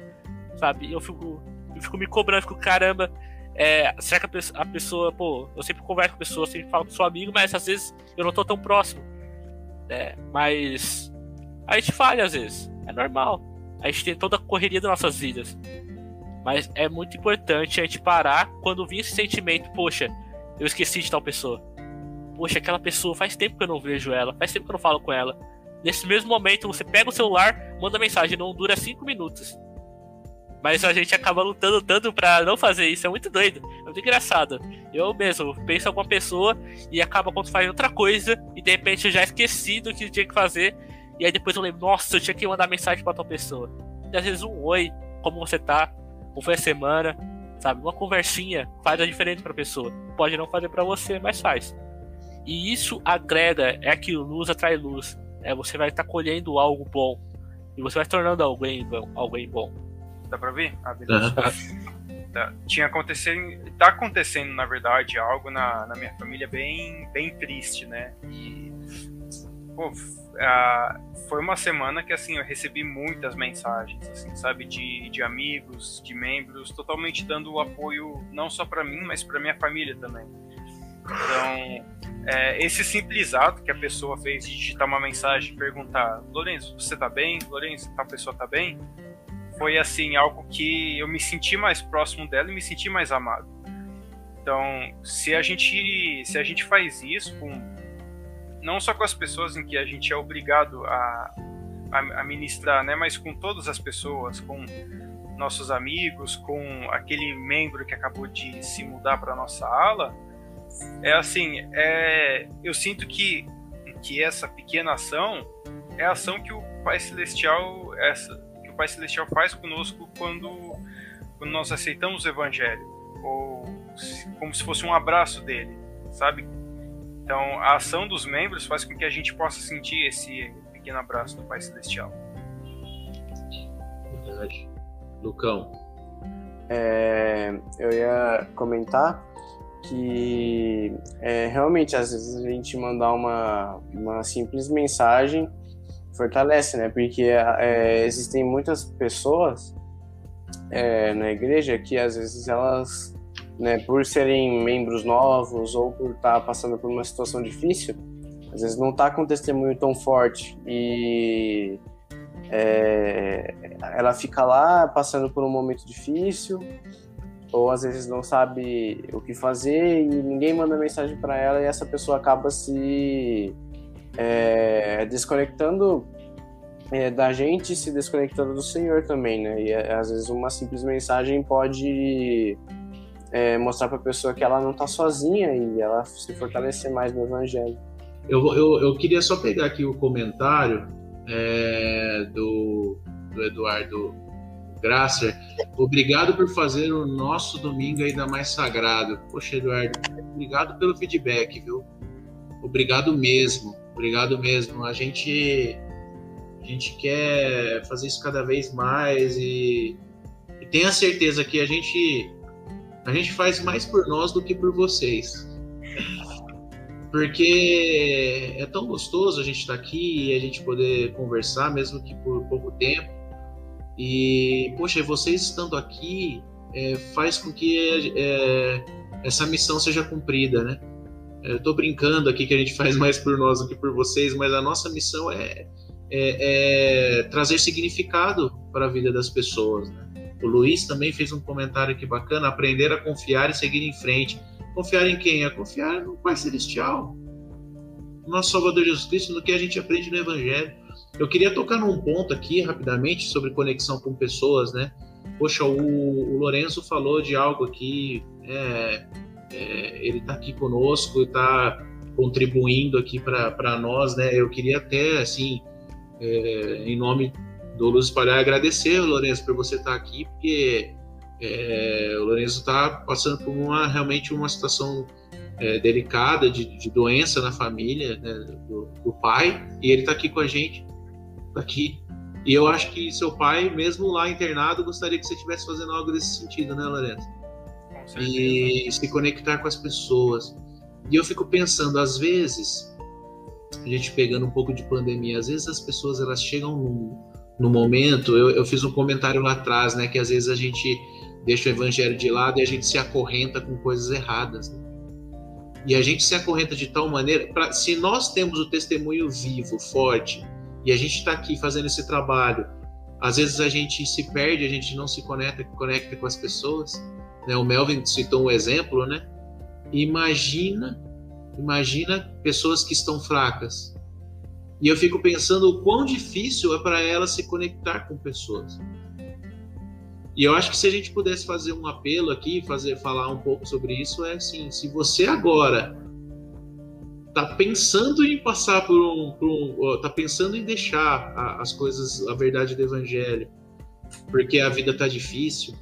Sabe? Eu fico, eu fico me cobrando, fico, caramba. É, será que a pessoa, a pessoa, pô, eu sempre converso com a pessoa, sempre falo com sou amigo, mas às vezes eu não tô tão próximo. É, mas a gente falha às vezes. É normal. A gente tem toda a correria das nossas vidas. Mas é muito importante a gente parar quando vir esse sentimento, poxa, eu esqueci de tal pessoa poxa, aquela pessoa faz tempo que eu não vejo ela, faz tempo que eu não falo com ela. Nesse mesmo momento, você pega o celular, manda mensagem, não dura 5 minutos. Mas a gente acaba lutando tanto pra não fazer isso, é muito doido, é muito engraçado. Eu mesmo penso em alguma pessoa e acaba quando faz outra coisa e de repente eu já esqueci do que tinha que fazer. E aí depois eu lembro, nossa, eu tinha que mandar mensagem pra tal pessoa. E às vezes um oi, como você tá? como foi a semana, sabe? Uma conversinha faz a diferença para a pessoa. Pode não fazer para você, mas faz. E isso agrega, é aquilo, luz atrai luz. É, você vai estar tá colhendo algo bom. E você vai se tornando alguém, alguém bom. Dá pra ver? Ah, beleza. Uhum. Tá. Tinha acontecendo. Tá acontecendo, na verdade, algo na, na minha família bem, bem triste, né? E. Pô, foi uma semana que assim eu recebi muitas mensagens, assim, sabe, de, de amigos, de membros, totalmente dando apoio não só para mim, mas para minha família também. Então, é, esse simples ato que a pessoa fez de digitar uma mensagem e perguntar: Lourenço, você tá bem? Lourenço, tal pessoa tá bem? Foi assim algo que eu me senti mais próximo dela e me senti mais amado. Então, se a gente se a gente faz isso com não só com as pessoas em que a gente é obrigado a, a, a ministrar, né, mas com todas as pessoas, com nossos amigos, com aquele membro que acabou de se mudar para nossa ala, é assim, é, eu sinto que que essa pequena ação é a ação que o Pai Celestial essa Pai Celestial faz conosco quando quando nós aceitamos o Evangelho ou como se fosse um abraço dele, sabe? Então, a ação dos membros faz com que a gente possa sentir esse pequeno abraço do Pai Celestial. Verdade. Lucão. É, eu ia comentar que é, realmente às vezes a gente mandar uma, uma simples mensagem fortalece, né? Porque é, existem muitas pessoas é, na igreja que às vezes elas né, por serem membros novos ou por estar tá passando por uma situação difícil, às vezes não está com um testemunho tão forte e é, ela fica lá passando por um momento difícil ou às vezes não sabe o que fazer e ninguém manda mensagem para ela e essa pessoa acaba se é, desconectando é, da gente se desconectando do Senhor também, né? E às vezes uma simples mensagem pode é, mostrar para a pessoa que ela não está sozinha e ela se fortalecer mais no Evangelho. Eu, eu, eu queria só pegar aqui o comentário é, do, do Eduardo Grasser. Obrigado por fazer o nosso domingo ainda mais sagrado. Poxa, Eduardo, obrigado pelo feedback, viu? Obrigado mesmo, obrigado mesmo. A gente, a gente quer fazer isso cada vez mais e, e tenha certeza que a gente a gente faz mais por nós do que por vocês. Porque é tão gostoso a gente estar tá aqui e a gente poder conversar, mesmo que por pouco tempo. E, poxa, vocês estando aqui é, faz com que é, essa missão seja cumprida, né? Eu estou brincando aqui que a gente faz mais por nós do que por vocês, mas a nossa missão é, é, é trazer significado para a vida das pessoas, né? O Luiz também fez um comentário aqui bacana: aprender a confiar e seguir em frente. Confiar em quem? É confiar no Pai Celestial, no nosso Salvador Jesus Cristo, no que a gente aprende no Evangelho. Eu queria tocar num ponto aqui rapidamente sobre conexão com pessoas, né? Poxa, o, o Lorenzo falou de algo aqui, é, é, ele está aqui conosco, está contribuindo aqui para nós, né? Eu queria até, assim, é, em nome do Luz Espalhar agradecer, Lourenço, por você estar aqui, porque é, o Lourenço está passando por uma realmente uma situação é, delicada de, de, doença na família né, do, do, pai e ele está aqui com a gente, tá aqui. E eu acho que seu pai, mesmo lá internado, gostaria que você estivesse fazendo algo desse sentido, né, Lourenço? E se conectar com as pessoas. E eu fico pensando, às vezes, a gente pegando um pouco de pandemia, às vezes as pessoas elas chegam num, no momento, eu, eu fiz um comentário lá atrás, né, que às vezes a gente deixa o evangelho de lado e a gente se acorrenta com coisas erradas. Né? E a gente se acorrenta de tal maneira, pra, se nós temos o testemunho vivo, forte, e a gente está aqui fazendo esse trabalho, às vezes a gente se perde, a gente não se conecta, conecta com as pessoas. Né? O Melvin citou um exemplo, né? Imagina, imagina pessoas que estão fracas, e eu fico pensando o quão difícil é para ela se conectar com pessoas. E eu acho que se a gente pudesse fazer um apelo aqui, fazer falar um pouco sobre isso, é assim: se você agora está pensando em passar por um, por um tá pensando em deixar a, as coisas, a verdade do evangelho, porque a vida tá difícil,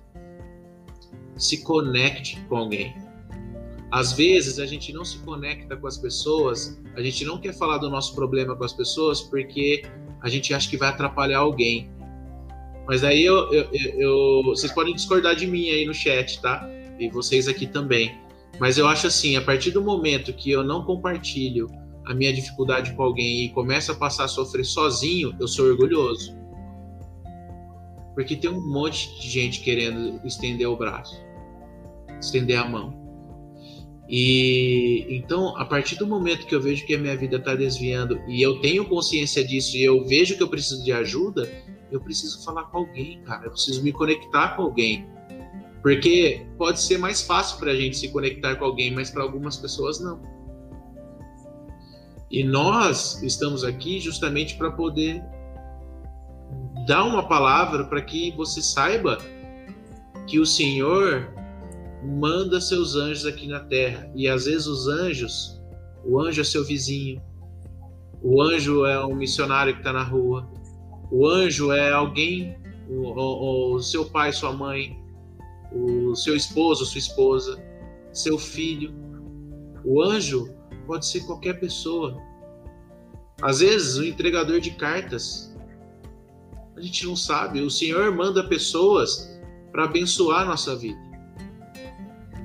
se conecte com alguém. Às vezes a gente não se conecta com as pessoas, a gente não quer falar do nosso problema com as pessoas porque a gente acha que vai atrapalhar alguém. Mas aí eu, eu, eu, vocês podem discordar de mim aí no chat, tá? E vocês aqui também. Mas eu acho assim, a partir do momento que eu não compartilho a minha dificuldade com alguém e começo a passar a sofrer sozinho, eu sou orgulhoso. Porque tem um monte de gente querendo estender o braço, estender a mão. E então, a partir do momento que eu vejo que a minha vida está desviando e eu tenho consciência disso e eu vejo que eu preciso de ajuda, eu preciso falar com alguém, cara. Eu preciso me conectar com alguém. Porque pode ser mais fácil para a gente se conectar com alguém, mas para algumas pessoas não. E nós estamos aqui justamente para poder dar uma palavra para que você saiba que o Senhor manda seus anjos aqui na terra. E às vezes os anjos, o anjo é seu vizinho, o anjo é um missionário que está na rua, o anjo é alguém, o, o, o, seu pai, sua mãe, o seu esposo, sua esposa, seu filho. O anjo pode ser qualquer pessoa. Às vezes, o entregador de cartas. A gente não sabe. O Senhor manda pessoas para abençoar a nossa vida.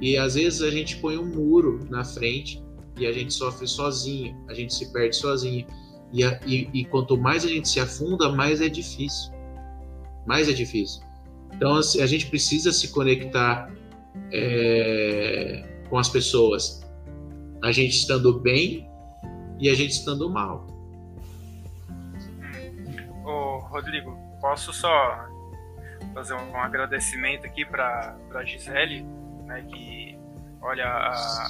E às vezes a gente põe um muro na frente e a gente sofre sozinho, a gente se perde sozinho. E, a, e, e, quanto mais a gente se afunda, mais é difícil. Mais é difícil. Então assim, a gente precisa se conectar é, com as pessoas. A gente estando bem e a gente estando mal. Ô, Rodrigo, posso só fazer um agradecimento aqui para Gisele? Né? Que, olha, a,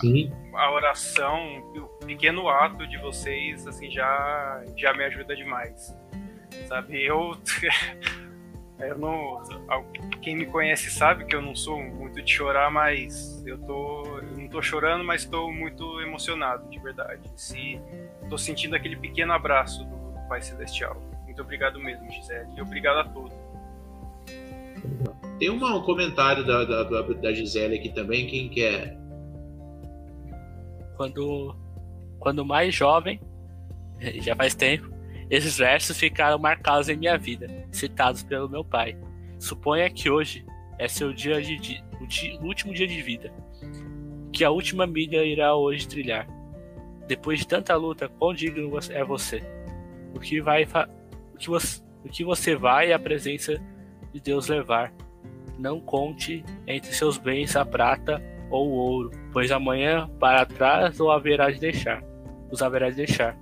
a oração, o pequeno ato de vocês, assim, já, já me ajuda demais, sabe? Eu, eu não, quem me conhece sabe que eu não sou muito de chorar, mas eu tô, eu não tô chorando, mas estou muito emocionado, de verdade. Se, tô sentindo aquele pequeno abraço do Pai Celestial. Muito obrigado mesmo, Gisele, e obrigado a todos. Tem uma, um comentário da, da, da Gisele aqui também, quem quer? Quando, quando mais jovem, já faz tempo, esses versos ficaram marcados em minha vida, citados pelo meu pai. Suponha que hoje é seu dia de, o, dia, o último dia de vida, que a última milha irá hoje trilhar. Depois de tanta luta, quão digno é você? O que vai o que você, o que você vai à presença de Deus levar? Não conte entre seus bens a prata ou o ouro, pois amanhã para trás o haverá de deixar, os haverá de deixar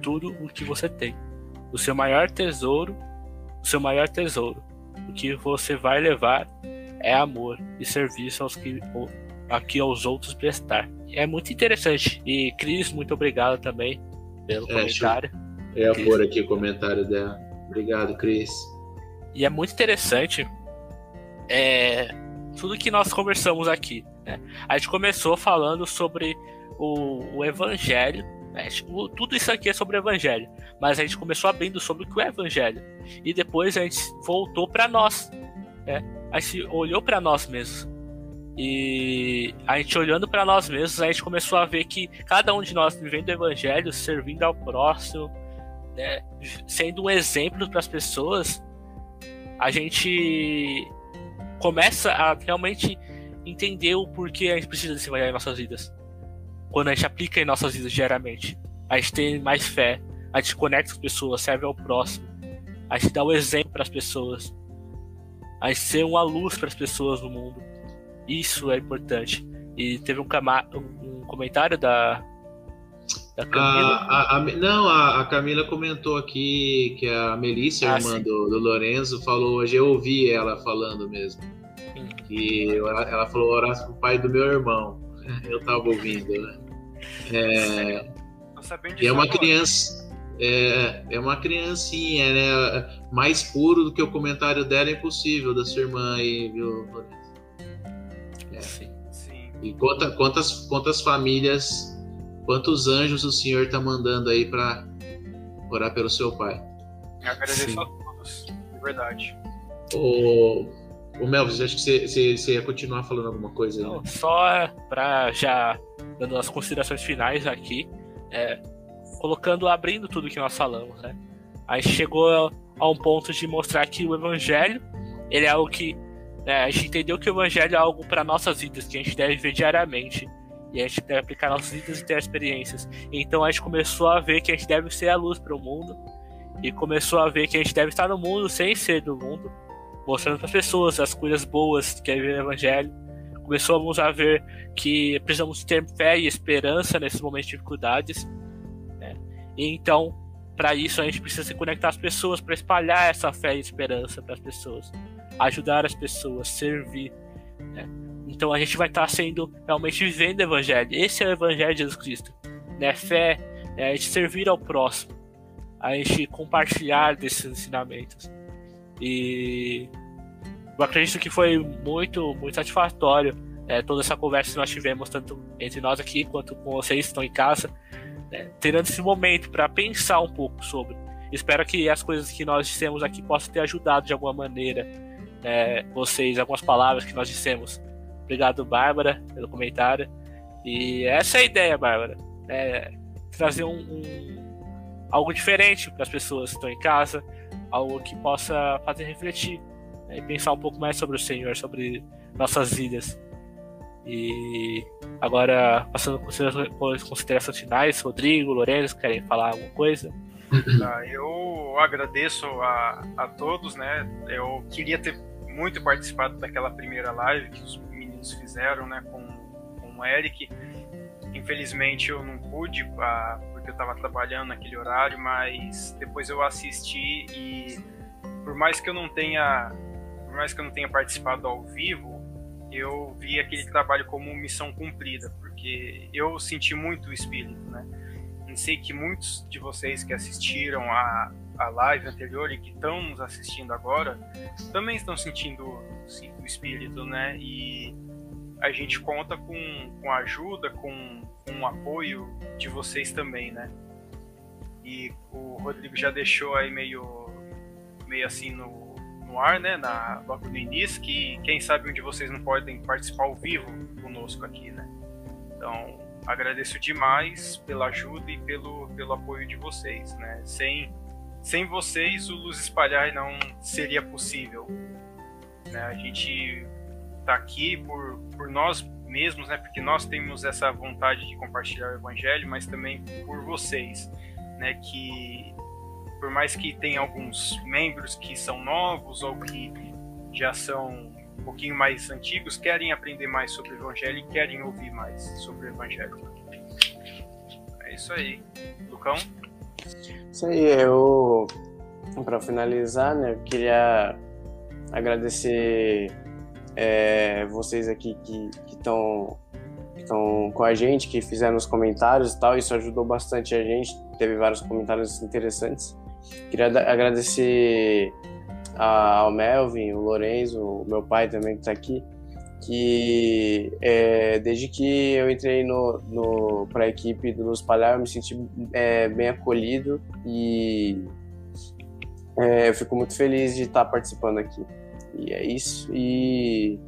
tudo o que você tem. O seu maior tesouro, o seu maior tesouro, o que você vai levar é amor e serviço aos que aqui aos outros prestar. É muito interessante. E Cris, muito obrigado também pelo é, comentário. É, eu pôr aqui o comentário dela. Obrigado, Cris. E é muito interessante é, tudo que nós conversamos aqui. Né? A gente começou falando sobre o, o Evangelho. Né? O, tudo isso aqui é sobre o Evangelho. Mas a gente começou abrindo sobre o que é o Evangelho. E depois a gente voltou para nós. Né? A gente olhou para nós mesmos. E a gente olhando para nós mesmos, a gente começou a ver que cada um de nós vivendo o Evangelho, servindo ao próximo, né? sendo um exemplo para as pessoas, a gente começa a realmente entender o porquê a gente precisa desse evangelho em nossas vidas. Quando a gente aplica em nossas vidas diariamente. A gente tem mais fé, a gente conecta com as pessoas, serve ao próximo, a gente dá o um exemplo para as pessoas, a gente ser uma luz para as pessoas no mundo. Isso é importante. E teve um, um comentário da, da Camila. A, a, a, não, a, Camila comentou aqui que a Melissa, ah, irmã do, do Lorenzo, falou hoje, eu ouvi ela falando mesmo. Que ela, ela falou orasse pro pai do meu irmão. Eu tava ouvindo, né? É, e é uma criança. É, é uma criancinha, né? Mais puro do que o comentário dela é impossível, da sua irmã aí, viu, Lorenzo? É. Sim, sim. E quanta, quantas, quantas famílias quantos anjos o Senhor está mandando aí para orar pelo seu pai. Eu agradeço Sim. a todos, de verdade. O, O Melvis, acho que você, você, você, ia continuar falando alguma coisa aí. Não, né? Só para já dando as considerações finais aqui, é, colocando, abrindo tudo que nós falamos, né? A gente chegou a um ponto de mostrar que o evangelho, ele é algo que né, a gente entendeu que o evangelho é algo para nossas vidas, que a gente deve ver diariamente. E a gente deve aplicar nossas vidas e ter experiências. Então a gente começou a ver que a gente deve ser a luz para o mundo. E começou a ver que a gente deve estar no mundo sem ser do mundo mostrando para as pessoas as coisas boas que é o Evangelho. Começamos a ver que precisamos ter fé e esperança nesses momentos de dificuldades. Né? E então, para isso, a gente precisa se conectar às pessoas para espalhar essa fé e esperança para as pessoas, ajudar as pessoas, servir. Né? Então, a gente vai estar tá sendo realmente vivendo o Evangelho. Esse é o Evangelho de Jesus Cristo. Né? Fé é a gente servir ao próximo, a gente compartilhar desses ensinamentos. E eu acredito que foi muito, muito satisfatório é, toda essa conversa que nós tivemos, tanto entre nós aqui quanto com vocês que estão em casa, né, terando esse momento para pensar um pouco sobre. Espero que as coisas que nós dissemos aqui possam ter ajudado de alguma maneira né, vocês, algumas palavras que nós dissemos. Obrigado, Bárbara, pelo comentário. E essa é a ideia, Bárbara. É trazer um, um algo diferente para as pessoas que estão em casa, algo que possa fazer refletir né, e pensar um pouco mais sobre o Senhor, sobre nossas vidas. E agora, passando as considerações finais, Rodrigo, Lourenço, querem falar alguma coisa? Ah, eu agradeço a, a todos, né? Eu queria ter muito participado daquela primeira live que os meninos fizeram, né, com, com o Eric. Infelizmente eu não pude, ah, porque eu estava trabalhando naquele horário, mas depois eu assisti e por mais que eu não tenha, por mais que eu não tenha participado ao vivo, eu vi aquele trabalho como missão cumprida, porque eu senti muito o espírito, né? Sei que muitos de vocês que assistiram a, a live anterior e que estão nos assistindo agora também estão sentindo o espírito, né? E a gente conta com, com ajuda, com, com o apoio de vocês também, né? E o Rodrigo já deixou aí meio, meio assim no, no ar, né? Na, logo no início, que quem sabe um de vocês não podem participar ao vivo conosco aqui, né? Então, agradeço demais pela ajuda e pelo, pelo apoio de vocês, né? Sem, sem vocês, o Luz Espalhar não seria possível. Né? A gente tá aqui por, por nós mesmos, né? Porque nós temos essa vontade de compartilhar o evangelho, mas também por vocês, né? Que por mais que tenha alguns membros que são novos ou que já são um pouquinho mais antigos, querem aprender mais sobre o evangelho e querem ouvir mais sobre o evangelho. É isso aí. Lucão? Isso aí, eu para finalizar, né, eu queria agradecer é, vocês aqui que estão estão com a gente, que fizeram os comentários e tal, isso ajudou bastante a gente, teve vários comentários interessantes. Queria agradecer ao Melvin, o Lorenzo, o meu pai também que está aqui, que é, desde que eu entrei no, no, para a equipe do Luz Palhar, eu me senti é, bem acolhido e é, eu fico muito feliz de estar participando aqui. E é isso. E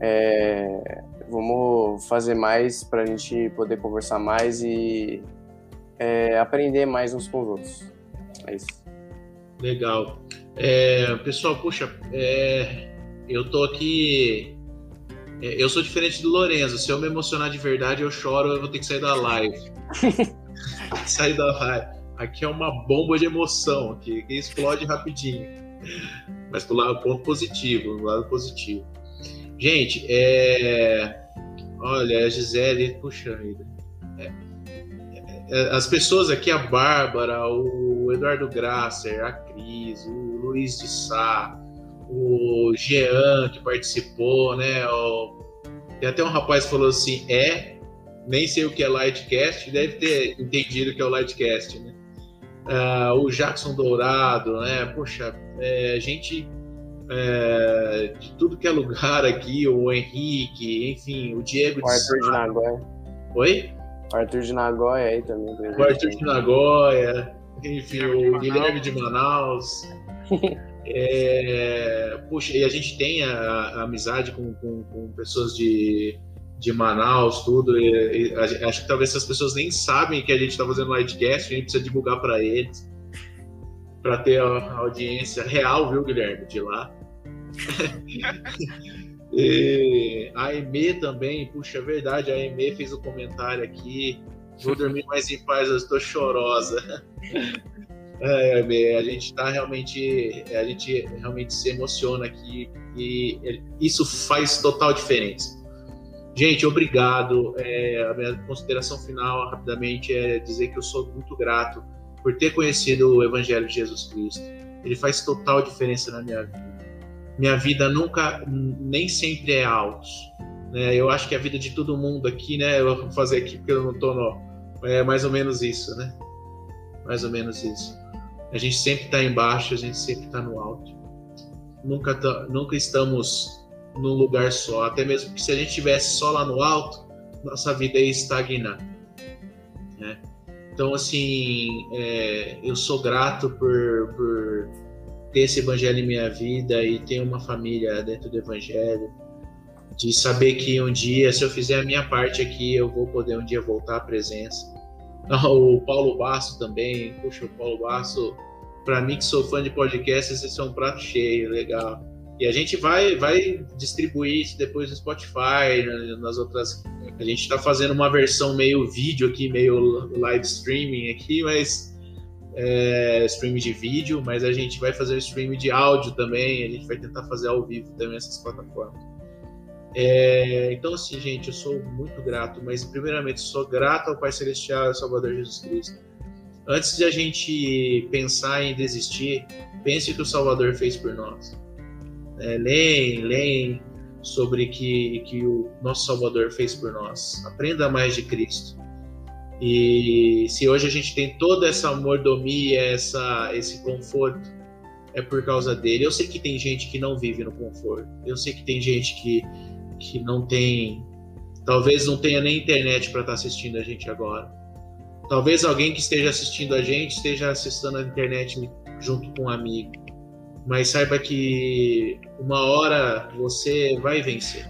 é, vamos fazer mais para a gente poder conversar mais e é, aprender mais uns com os outros. É isso. Legal. É, pessoal, puxa, eu tô aqui. É, eu sou diferente do Lorenzo. Se eu me emocionar de verdade, eu choro, eu vou ter que sair da live. sair da live. Aqui é uma bomba de emoção, aqui, que explode rapidinho mas do lado ponto positivo, do lado positivo. Gente, é... olha, a Gisele, puxa vida. É... É... as pessoas aqui, a Bárbara, o Eduardo Grasser, a Cris, o Luiz de Sá, o Jean que participou, né? O... Tem até um rapaz que falou assim: é, nem sei o que é Lightcast, deve ter entendido que é o Lightcast, né? Uh, o Jackson Dourado, né? Poxa, é, gente é, de tudo que é lugar aqui, o Henrique, enfim, o Diego o Arthur de, de Nagoya. Oi? O Arthur de Nagoya aí também. O Arthur de Nagoya, enfim, o Guilherme de Manaus. É, puxa, e a gente tem a, a amizade com, com, com, pessoas de, de Manaus, tudo. E, e, acho que talvez essas pessoas nem sabem que a gente está fazendo livecast, a gente precisa divulgar para eles, para ter a, a, audiência real, viu, Guilherme, de lá. e, a Eme também, puxa, é verdade, a Eme fez o um comentário aqui. Vou dormir mais em paz, eu estou chorosa. É, a gente está realmente, a gente realmente se emociona aqui e isso faz total diferença. Gente, obrigado. É, a minha consideração final, rapidamente, é dizer que eu sou muito grato por ter conhecido o Evangelho de Jesus Cristo. Ele faz total diferença na minha vida. Minha vida nunca, nem sempre é altos. Né? Eu acho que a vida de todo mundo aqui, né? Eu vou fazer aqui porque eu não estou no. É mais ou menos isso, né? Mais ou menos isso. A gente sempre está embaixo, a gente sempre está no alto. Nunca, tá, nunca estamos num lugar só. Até mesmo que se a gente estivesse só lá no alto, nossa vida ia estagnar. Né? Então, assim, é, eu sou grato por, por ter esse evangelho em minha vida e ter uma família dentro do evangelho. De saber que um dia, se eu fizer a minha parte aqui, eu vou poder um dia voltar à presença o Paulo Basso também. Puxa, o Paulo Basso, para mim que sou fã de podcast, esse é um prato cheio, legal. E a gente vai, vai distribuir isso depois no Spotify, né, nas outras. A gente está fazendo uma versão meio vídeo aqui, meio live streaming aqui, mas. É, streaming de vídeo, mas a gente vai fazer o streaming de áudio também, a gente vai tentar fazer ao vivo também essas plataformas. É, então, assim, gente, eu sou muito grato, mas primeiramente sou grato ao Pai Celestial e Salvador Jesus Cristo. Antes de a gente pensar em desistir, pense o que o Salvador fez por nós. É, leem, leem sobre que que o nosso Salvador fez por nós. Aprenda mais de Cristo. E se hoje a gente tem toda essa mordomia, essa, esse conforto, é por causa dele. Eu sei que tem gente que não vive no conforto. Eu sei que tem gente que que não tem, talvez não tenha nem internet para estar tá assistindo a gente agora. Talvez alguém que esteja assistindo a gente esteja acessando a internet junto com um amigo. Mas saiba que uma hora você vai vencer.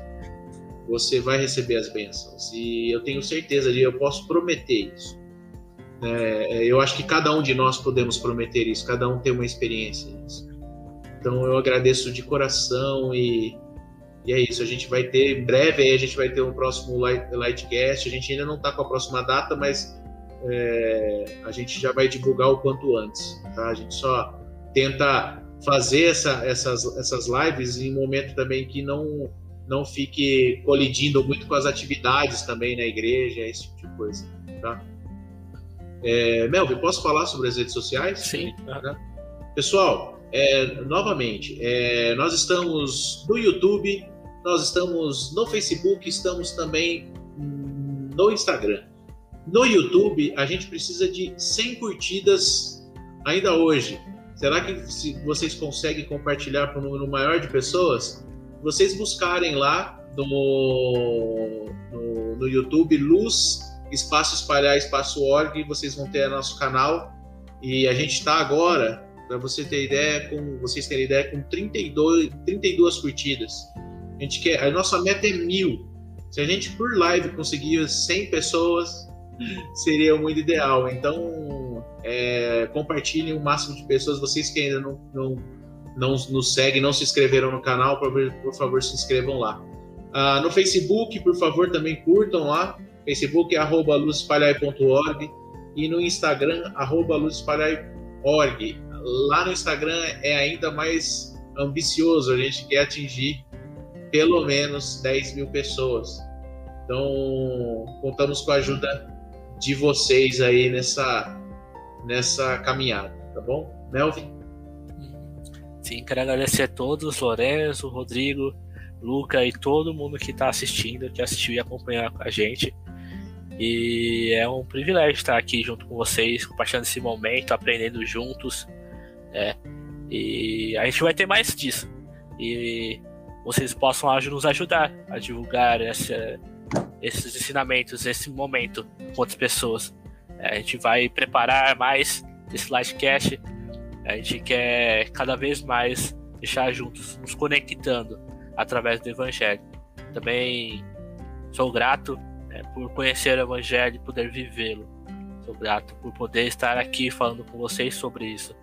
Você vai receber as bênçãos. E eu tenho certeza de, eu posso prometer isso. É, eu acho que cada um de nós podemos prometer isso, cada um tem uma experiência nisso. Então eu agradeço de coração e e é isso, a gente vai ter, em breve aí a gente vai ter um próximo light, Lightcast. A gente ainda não está com a próxima data, mas é, a gente já vai divulgar o quanto antes. Tá? A gente só tenta fazer essa, essas, essas lives em um momento também que não, não fique colidindo muito com as atividades também na igreja, esse tipo de coisa. Tá? É, Melvin, posso falar sobre as redes sociais? Sim. Tá? Pessoal, é, novamente, é, nós estamos no YouTube, nós estamos no Facebook, estamos também no Instagram. No YouTube, a gente precisa de 100 curtidas ainda hoje. Será que vocês conseguem compartilhar para um número maior de pessoas? Vocês buscarem lá no, no, no YouTube Luz Espaço Espalhar Espaço Org, vocês vão ter nosso canal. E a gente está agora, para você ter ideia, com vocês terem ideia, com 32, 32 curtidas. A gente quer, a nossa meta é mil. Se a gente por live conseguir 100 pessoas, seria muito ideal. Então, é, compartilhem o máximo de pessoas. Vocês que ainda não, não, não nos seguem, não se inscreveram no canal, por, por favor, se inscrevam lá. Ah, no Facebook, por favor, também curtam lá. Facebook é arroba luzespalhai.org e no Instagram, arroba luzespalhai.org. Lá no Instagram é ainda mais ambicioso, a gente quer atingir pelo menos 10 mil pessoas. Então, contamos com a ajuda de vocês aí nessa, nessa caminhada, tá bom? Melvin? Sim, quero agradecer a todos, Lorenzo, Rodrigo, Luca e todo mundo que está assistindo, que assistiu e acompanhou com a gente. E é um privilégio estar aqui junto com vocês, compartilhando esse momento, aprendendo juntos. É, e a gente vai ter mais disso. E vocês possam nos ajudar a divulgar essa, esses ensinamentos nesse momento com outras pessoas. É, a gente vai preparar mais esse livecast A gente quer cada vez mais deixar juntos, nos conectando através do Evangelho. Também sou grato né, por conhecer o Evangelho e poder vivê-lo. Sou grato por poder estar aqui falando com vocês sobre isso.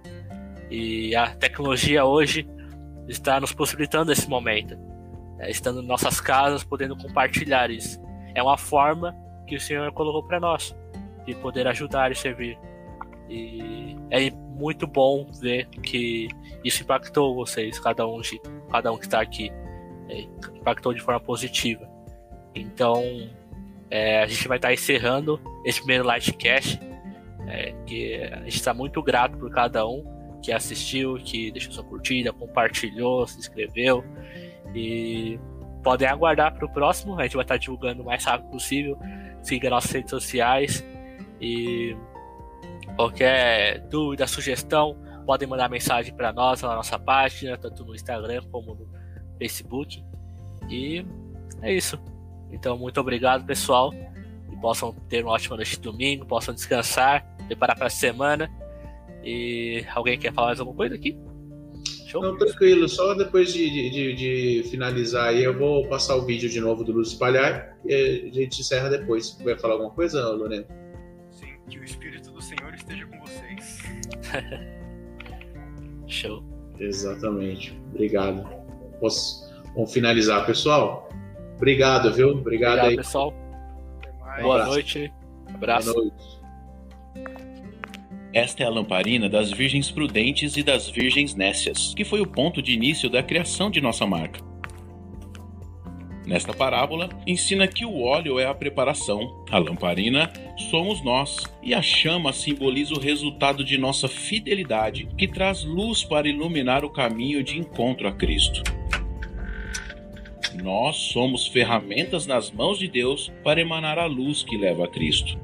E a tecnologia hoje está nos possibilitando esse momento, né, estando em nossas casas, podendo compartilhar isso. É uma forma que o Senhor colocou para nós de poder ajudar e servir. E é muito bom ver que isso impactou vocês, cada um, de, cada um que está aqui, é, impactou de forma positiva. Então, é, a gente vai estar encerrando esse primeiro Lightcast, é, que a gente está muito grato por cada um que assistiu, que deixou sua curtida, compartilhou, se inscreveu e podem aguardar para o próximo. A gente vai estar divulgando o mais rápido possível. Siga nossas redes sociais e qualquer dúvida, sugestão, podem mandar mensagem para nós na nossa página, tanto no Instagram como no Facebook. E é isso. Então, muito obrigado, pessoal. E possam ter uma ótima noite de domingo, possam descansar, preparar para a semana. E alguém quer falar mais alguma coisa aqui? Show? Não, tranquilo. Só depois de, de, de, finalizar aí, eu vou passar o vídeo de novo do Luz Espalhar e a gente encerra depois. Vai falar alguma coisa, Lorena? Sim, que o Espírito do Senhor esteja com vocês. Show. Exatamente. Obrigado. Posso... Vamos finalizar, pessoal? Obrigado, viu? Obrigado, Obrigado aí. pessoal. Boa noite. Abraço. Boa noite. Esta é a lamparina das virgens prudentes e das virgens nécias, que foi o ponto de início da criação de nossa marca. Nesta parábola, ensina que o óleo é a preparação, a lamparina somos nós, e a chama simboliza o resultado de nossa fidelidade, que traz luz para iluminar o caminho de encontro a Cristo. Nós somos ferramentas nas mãos de Deus para emanar a luz que leva a Cristo.